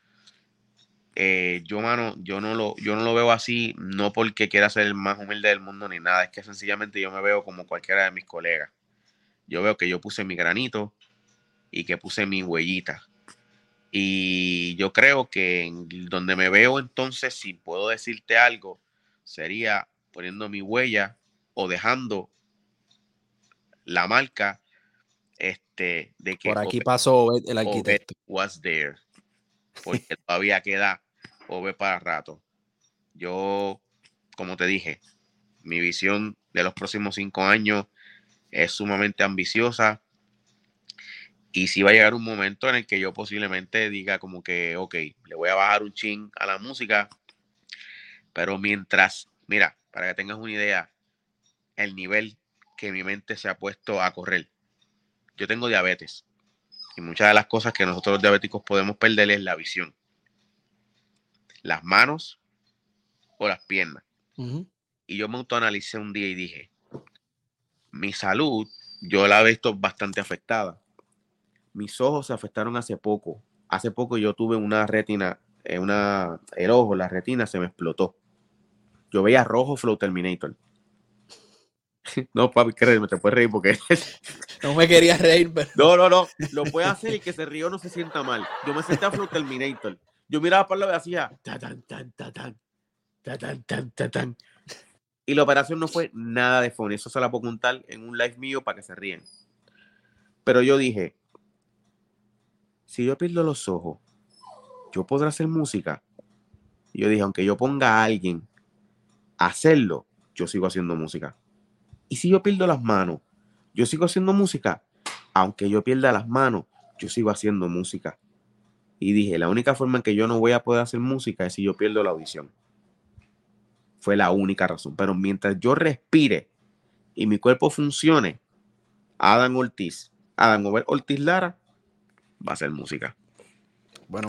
eh, yo, mano, yo no, lo, yo no lo veo así, no porque quiera ser el más humilde del mundo ni nada, es que sencillamente yo me veo como cualquiera de mis colegas. Yo veo que yo puse mi granito y que puse mi huellita. Y yo creo que donde me veo entonces, si puedo decirte algo, sería poniendo mi huella o dejando la marca este, de que por aquí pasó el arquitecto. was there. Porque (laughs) todavía queda Obed para rato. Yo, como te dije, mi visión de los próximos cinco años es sumamente ambiciosa. Y si va a llegar un momento en el que yo posiblemente diga como que, ok, le voy a bajar un chin a la música. Pero mientras, mira, para que tengas una idea, el nivel que mi mente se ha puesto a correr. Yo tengo diabetes y muchas de las cosas que nosotros los diabéticos podemos perder es la visión. Las manos o las piernas. Y yo me autoanalicé un día y dije, mi salud, yo la he visto bastante afectada. Mis ojos se afectaron hace poco. Hace poco yo tuve una retina, eh, una, el ojo, la retina se me explotó. Yo veía rojo Flow Terminator. No, papi, créeme, te puedes reír porque. (laughs) No me quería reír, pero. No, no, no. Lo puede hacer y que se río no se sienta mal. Yo me senté a Flow Terminator. Yo miraba por la y hacía. Y la operación no fue nada de phone. Eso se la puedo contar en un live mío para que se ríen. Pero yo dije: si yo pierdo los ojos, yo podré hacer música. Y yo dije: aunque yo ponga a alguien a hacerlo, yo sigo haciendo música. Y si yo pierdo las manos, yo sigo haciendo música, aunque yo pierda las manos, yo sigo haciendo música. Y dije, la única forma en que yo no voy a poder hacer música es si yo pierdo la audición. Fue la única razón. Pero mientras yo respire y mi cuerpo funcione, Adam Ortiz, Adam Ortiz Lara, va a hacer música. Bueno,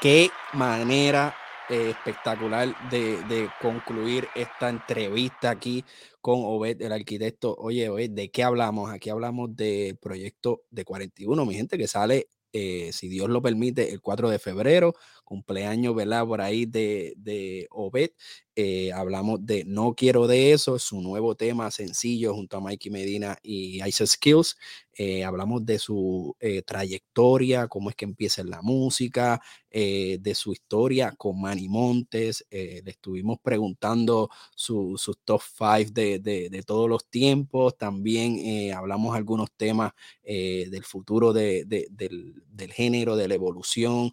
qué manera eh, espectacular de, concluir esta entrevista aquí con Obed, el arquitecto. Oye, Obed, ¿de qué hablamos? Aquí hablamos del proyecto de 41, mi gente, que sale, eh, si Dios lo permite, el 4 de febrero, cumpleaños, ¿verdad? Por ahí de, de Obed. Eh, hablamos de No Quiero de Eso, su nuevo tema sencillo junto a Mikey Medina y Ice Skills. Eh, hablamos de su eh, trayectoria, cómo es que empieza en la música, de su historia con Manny Montes. le estuvimos preguntando sus top five de, de, todos los tiempos. También hablamos algunos temas del futuro de, del, del, género, de la evolución.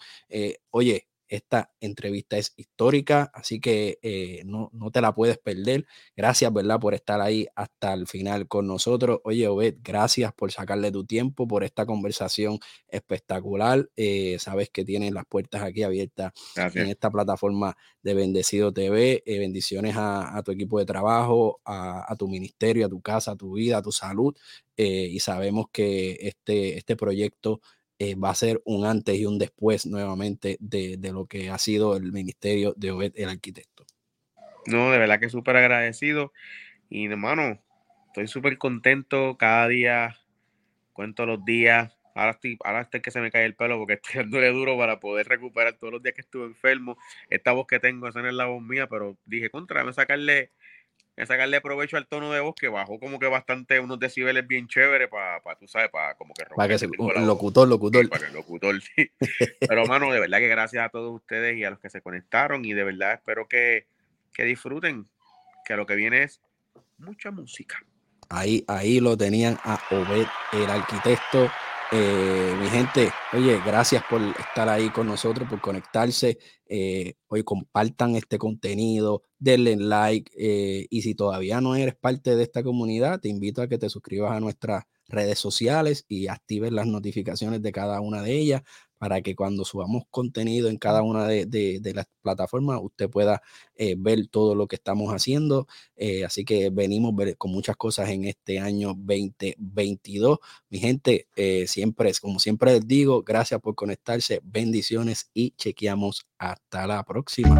oye, esta entrevista es histórica, así que eh, no, no, te la puedes perder. Gracias, ¿verdad?, por estar ahí hasta el final con nosotros. Oye, Obed, gracias por sacarle tu tiempo, por esta conversación espectacular. Eh, sabes que tienes las puertas aquí abiertas en esta plataforma de Bendecido TV. Eh, bendiciones a, tu equipo de trabajo, a, a, tu ministerio, a tu casa, a tu vida, a tu salud. y sabemos que este, este proyecto eh, va a ser un antes y un después nuevamente de, lo que ha sido el ministerio de Obed el arquitecto. No, de verdad que súper agradecido. Y hermano, estoy súper contento cada día, cuento los días. Ahora estoy, ahora estoy que se me cae el pelo porque (laughs) estoy dándole duro para poder recuperar todos los días que estuve enfermo. Esta voz que tengo, esa no es la voz mía, pero dije, contra, me sacarle sacarle provecho al tono de voz que bajó como que bastante unos decibeles bien chéveres para, tú sabes, para como que Para que se, locutor, locutor. para el locutor, (laughs) sí. Pero, mano, de verdad que gracias a todos ustedes y a los que se conectaron y de verdad espero que, que disfruten, que lo que viene es mucha música. Ahí, ahí lo tenían a Obed, el arquitecto. Eh, mi gente, oye, gracias por estar ahí con nosotros, por conectarse. Eh, hoy compartan este contenido, denle like. Eh, y si todavía no eres parte de esta comunidad, te invito a que te suscribas a nuestras redes sociales y actives las notificaciones de cada una de ellas para que cuando subamos contenido en cada una de, las plataformas usted pueda eh, ver todo lo que estamos haciendo. Eh, así que venimos con muchas cosas en este año 2022. Mi gente, eh, siempre, como siempre les digo, gracias por conectarse, bendiciones y chequeamos hasta la próxima.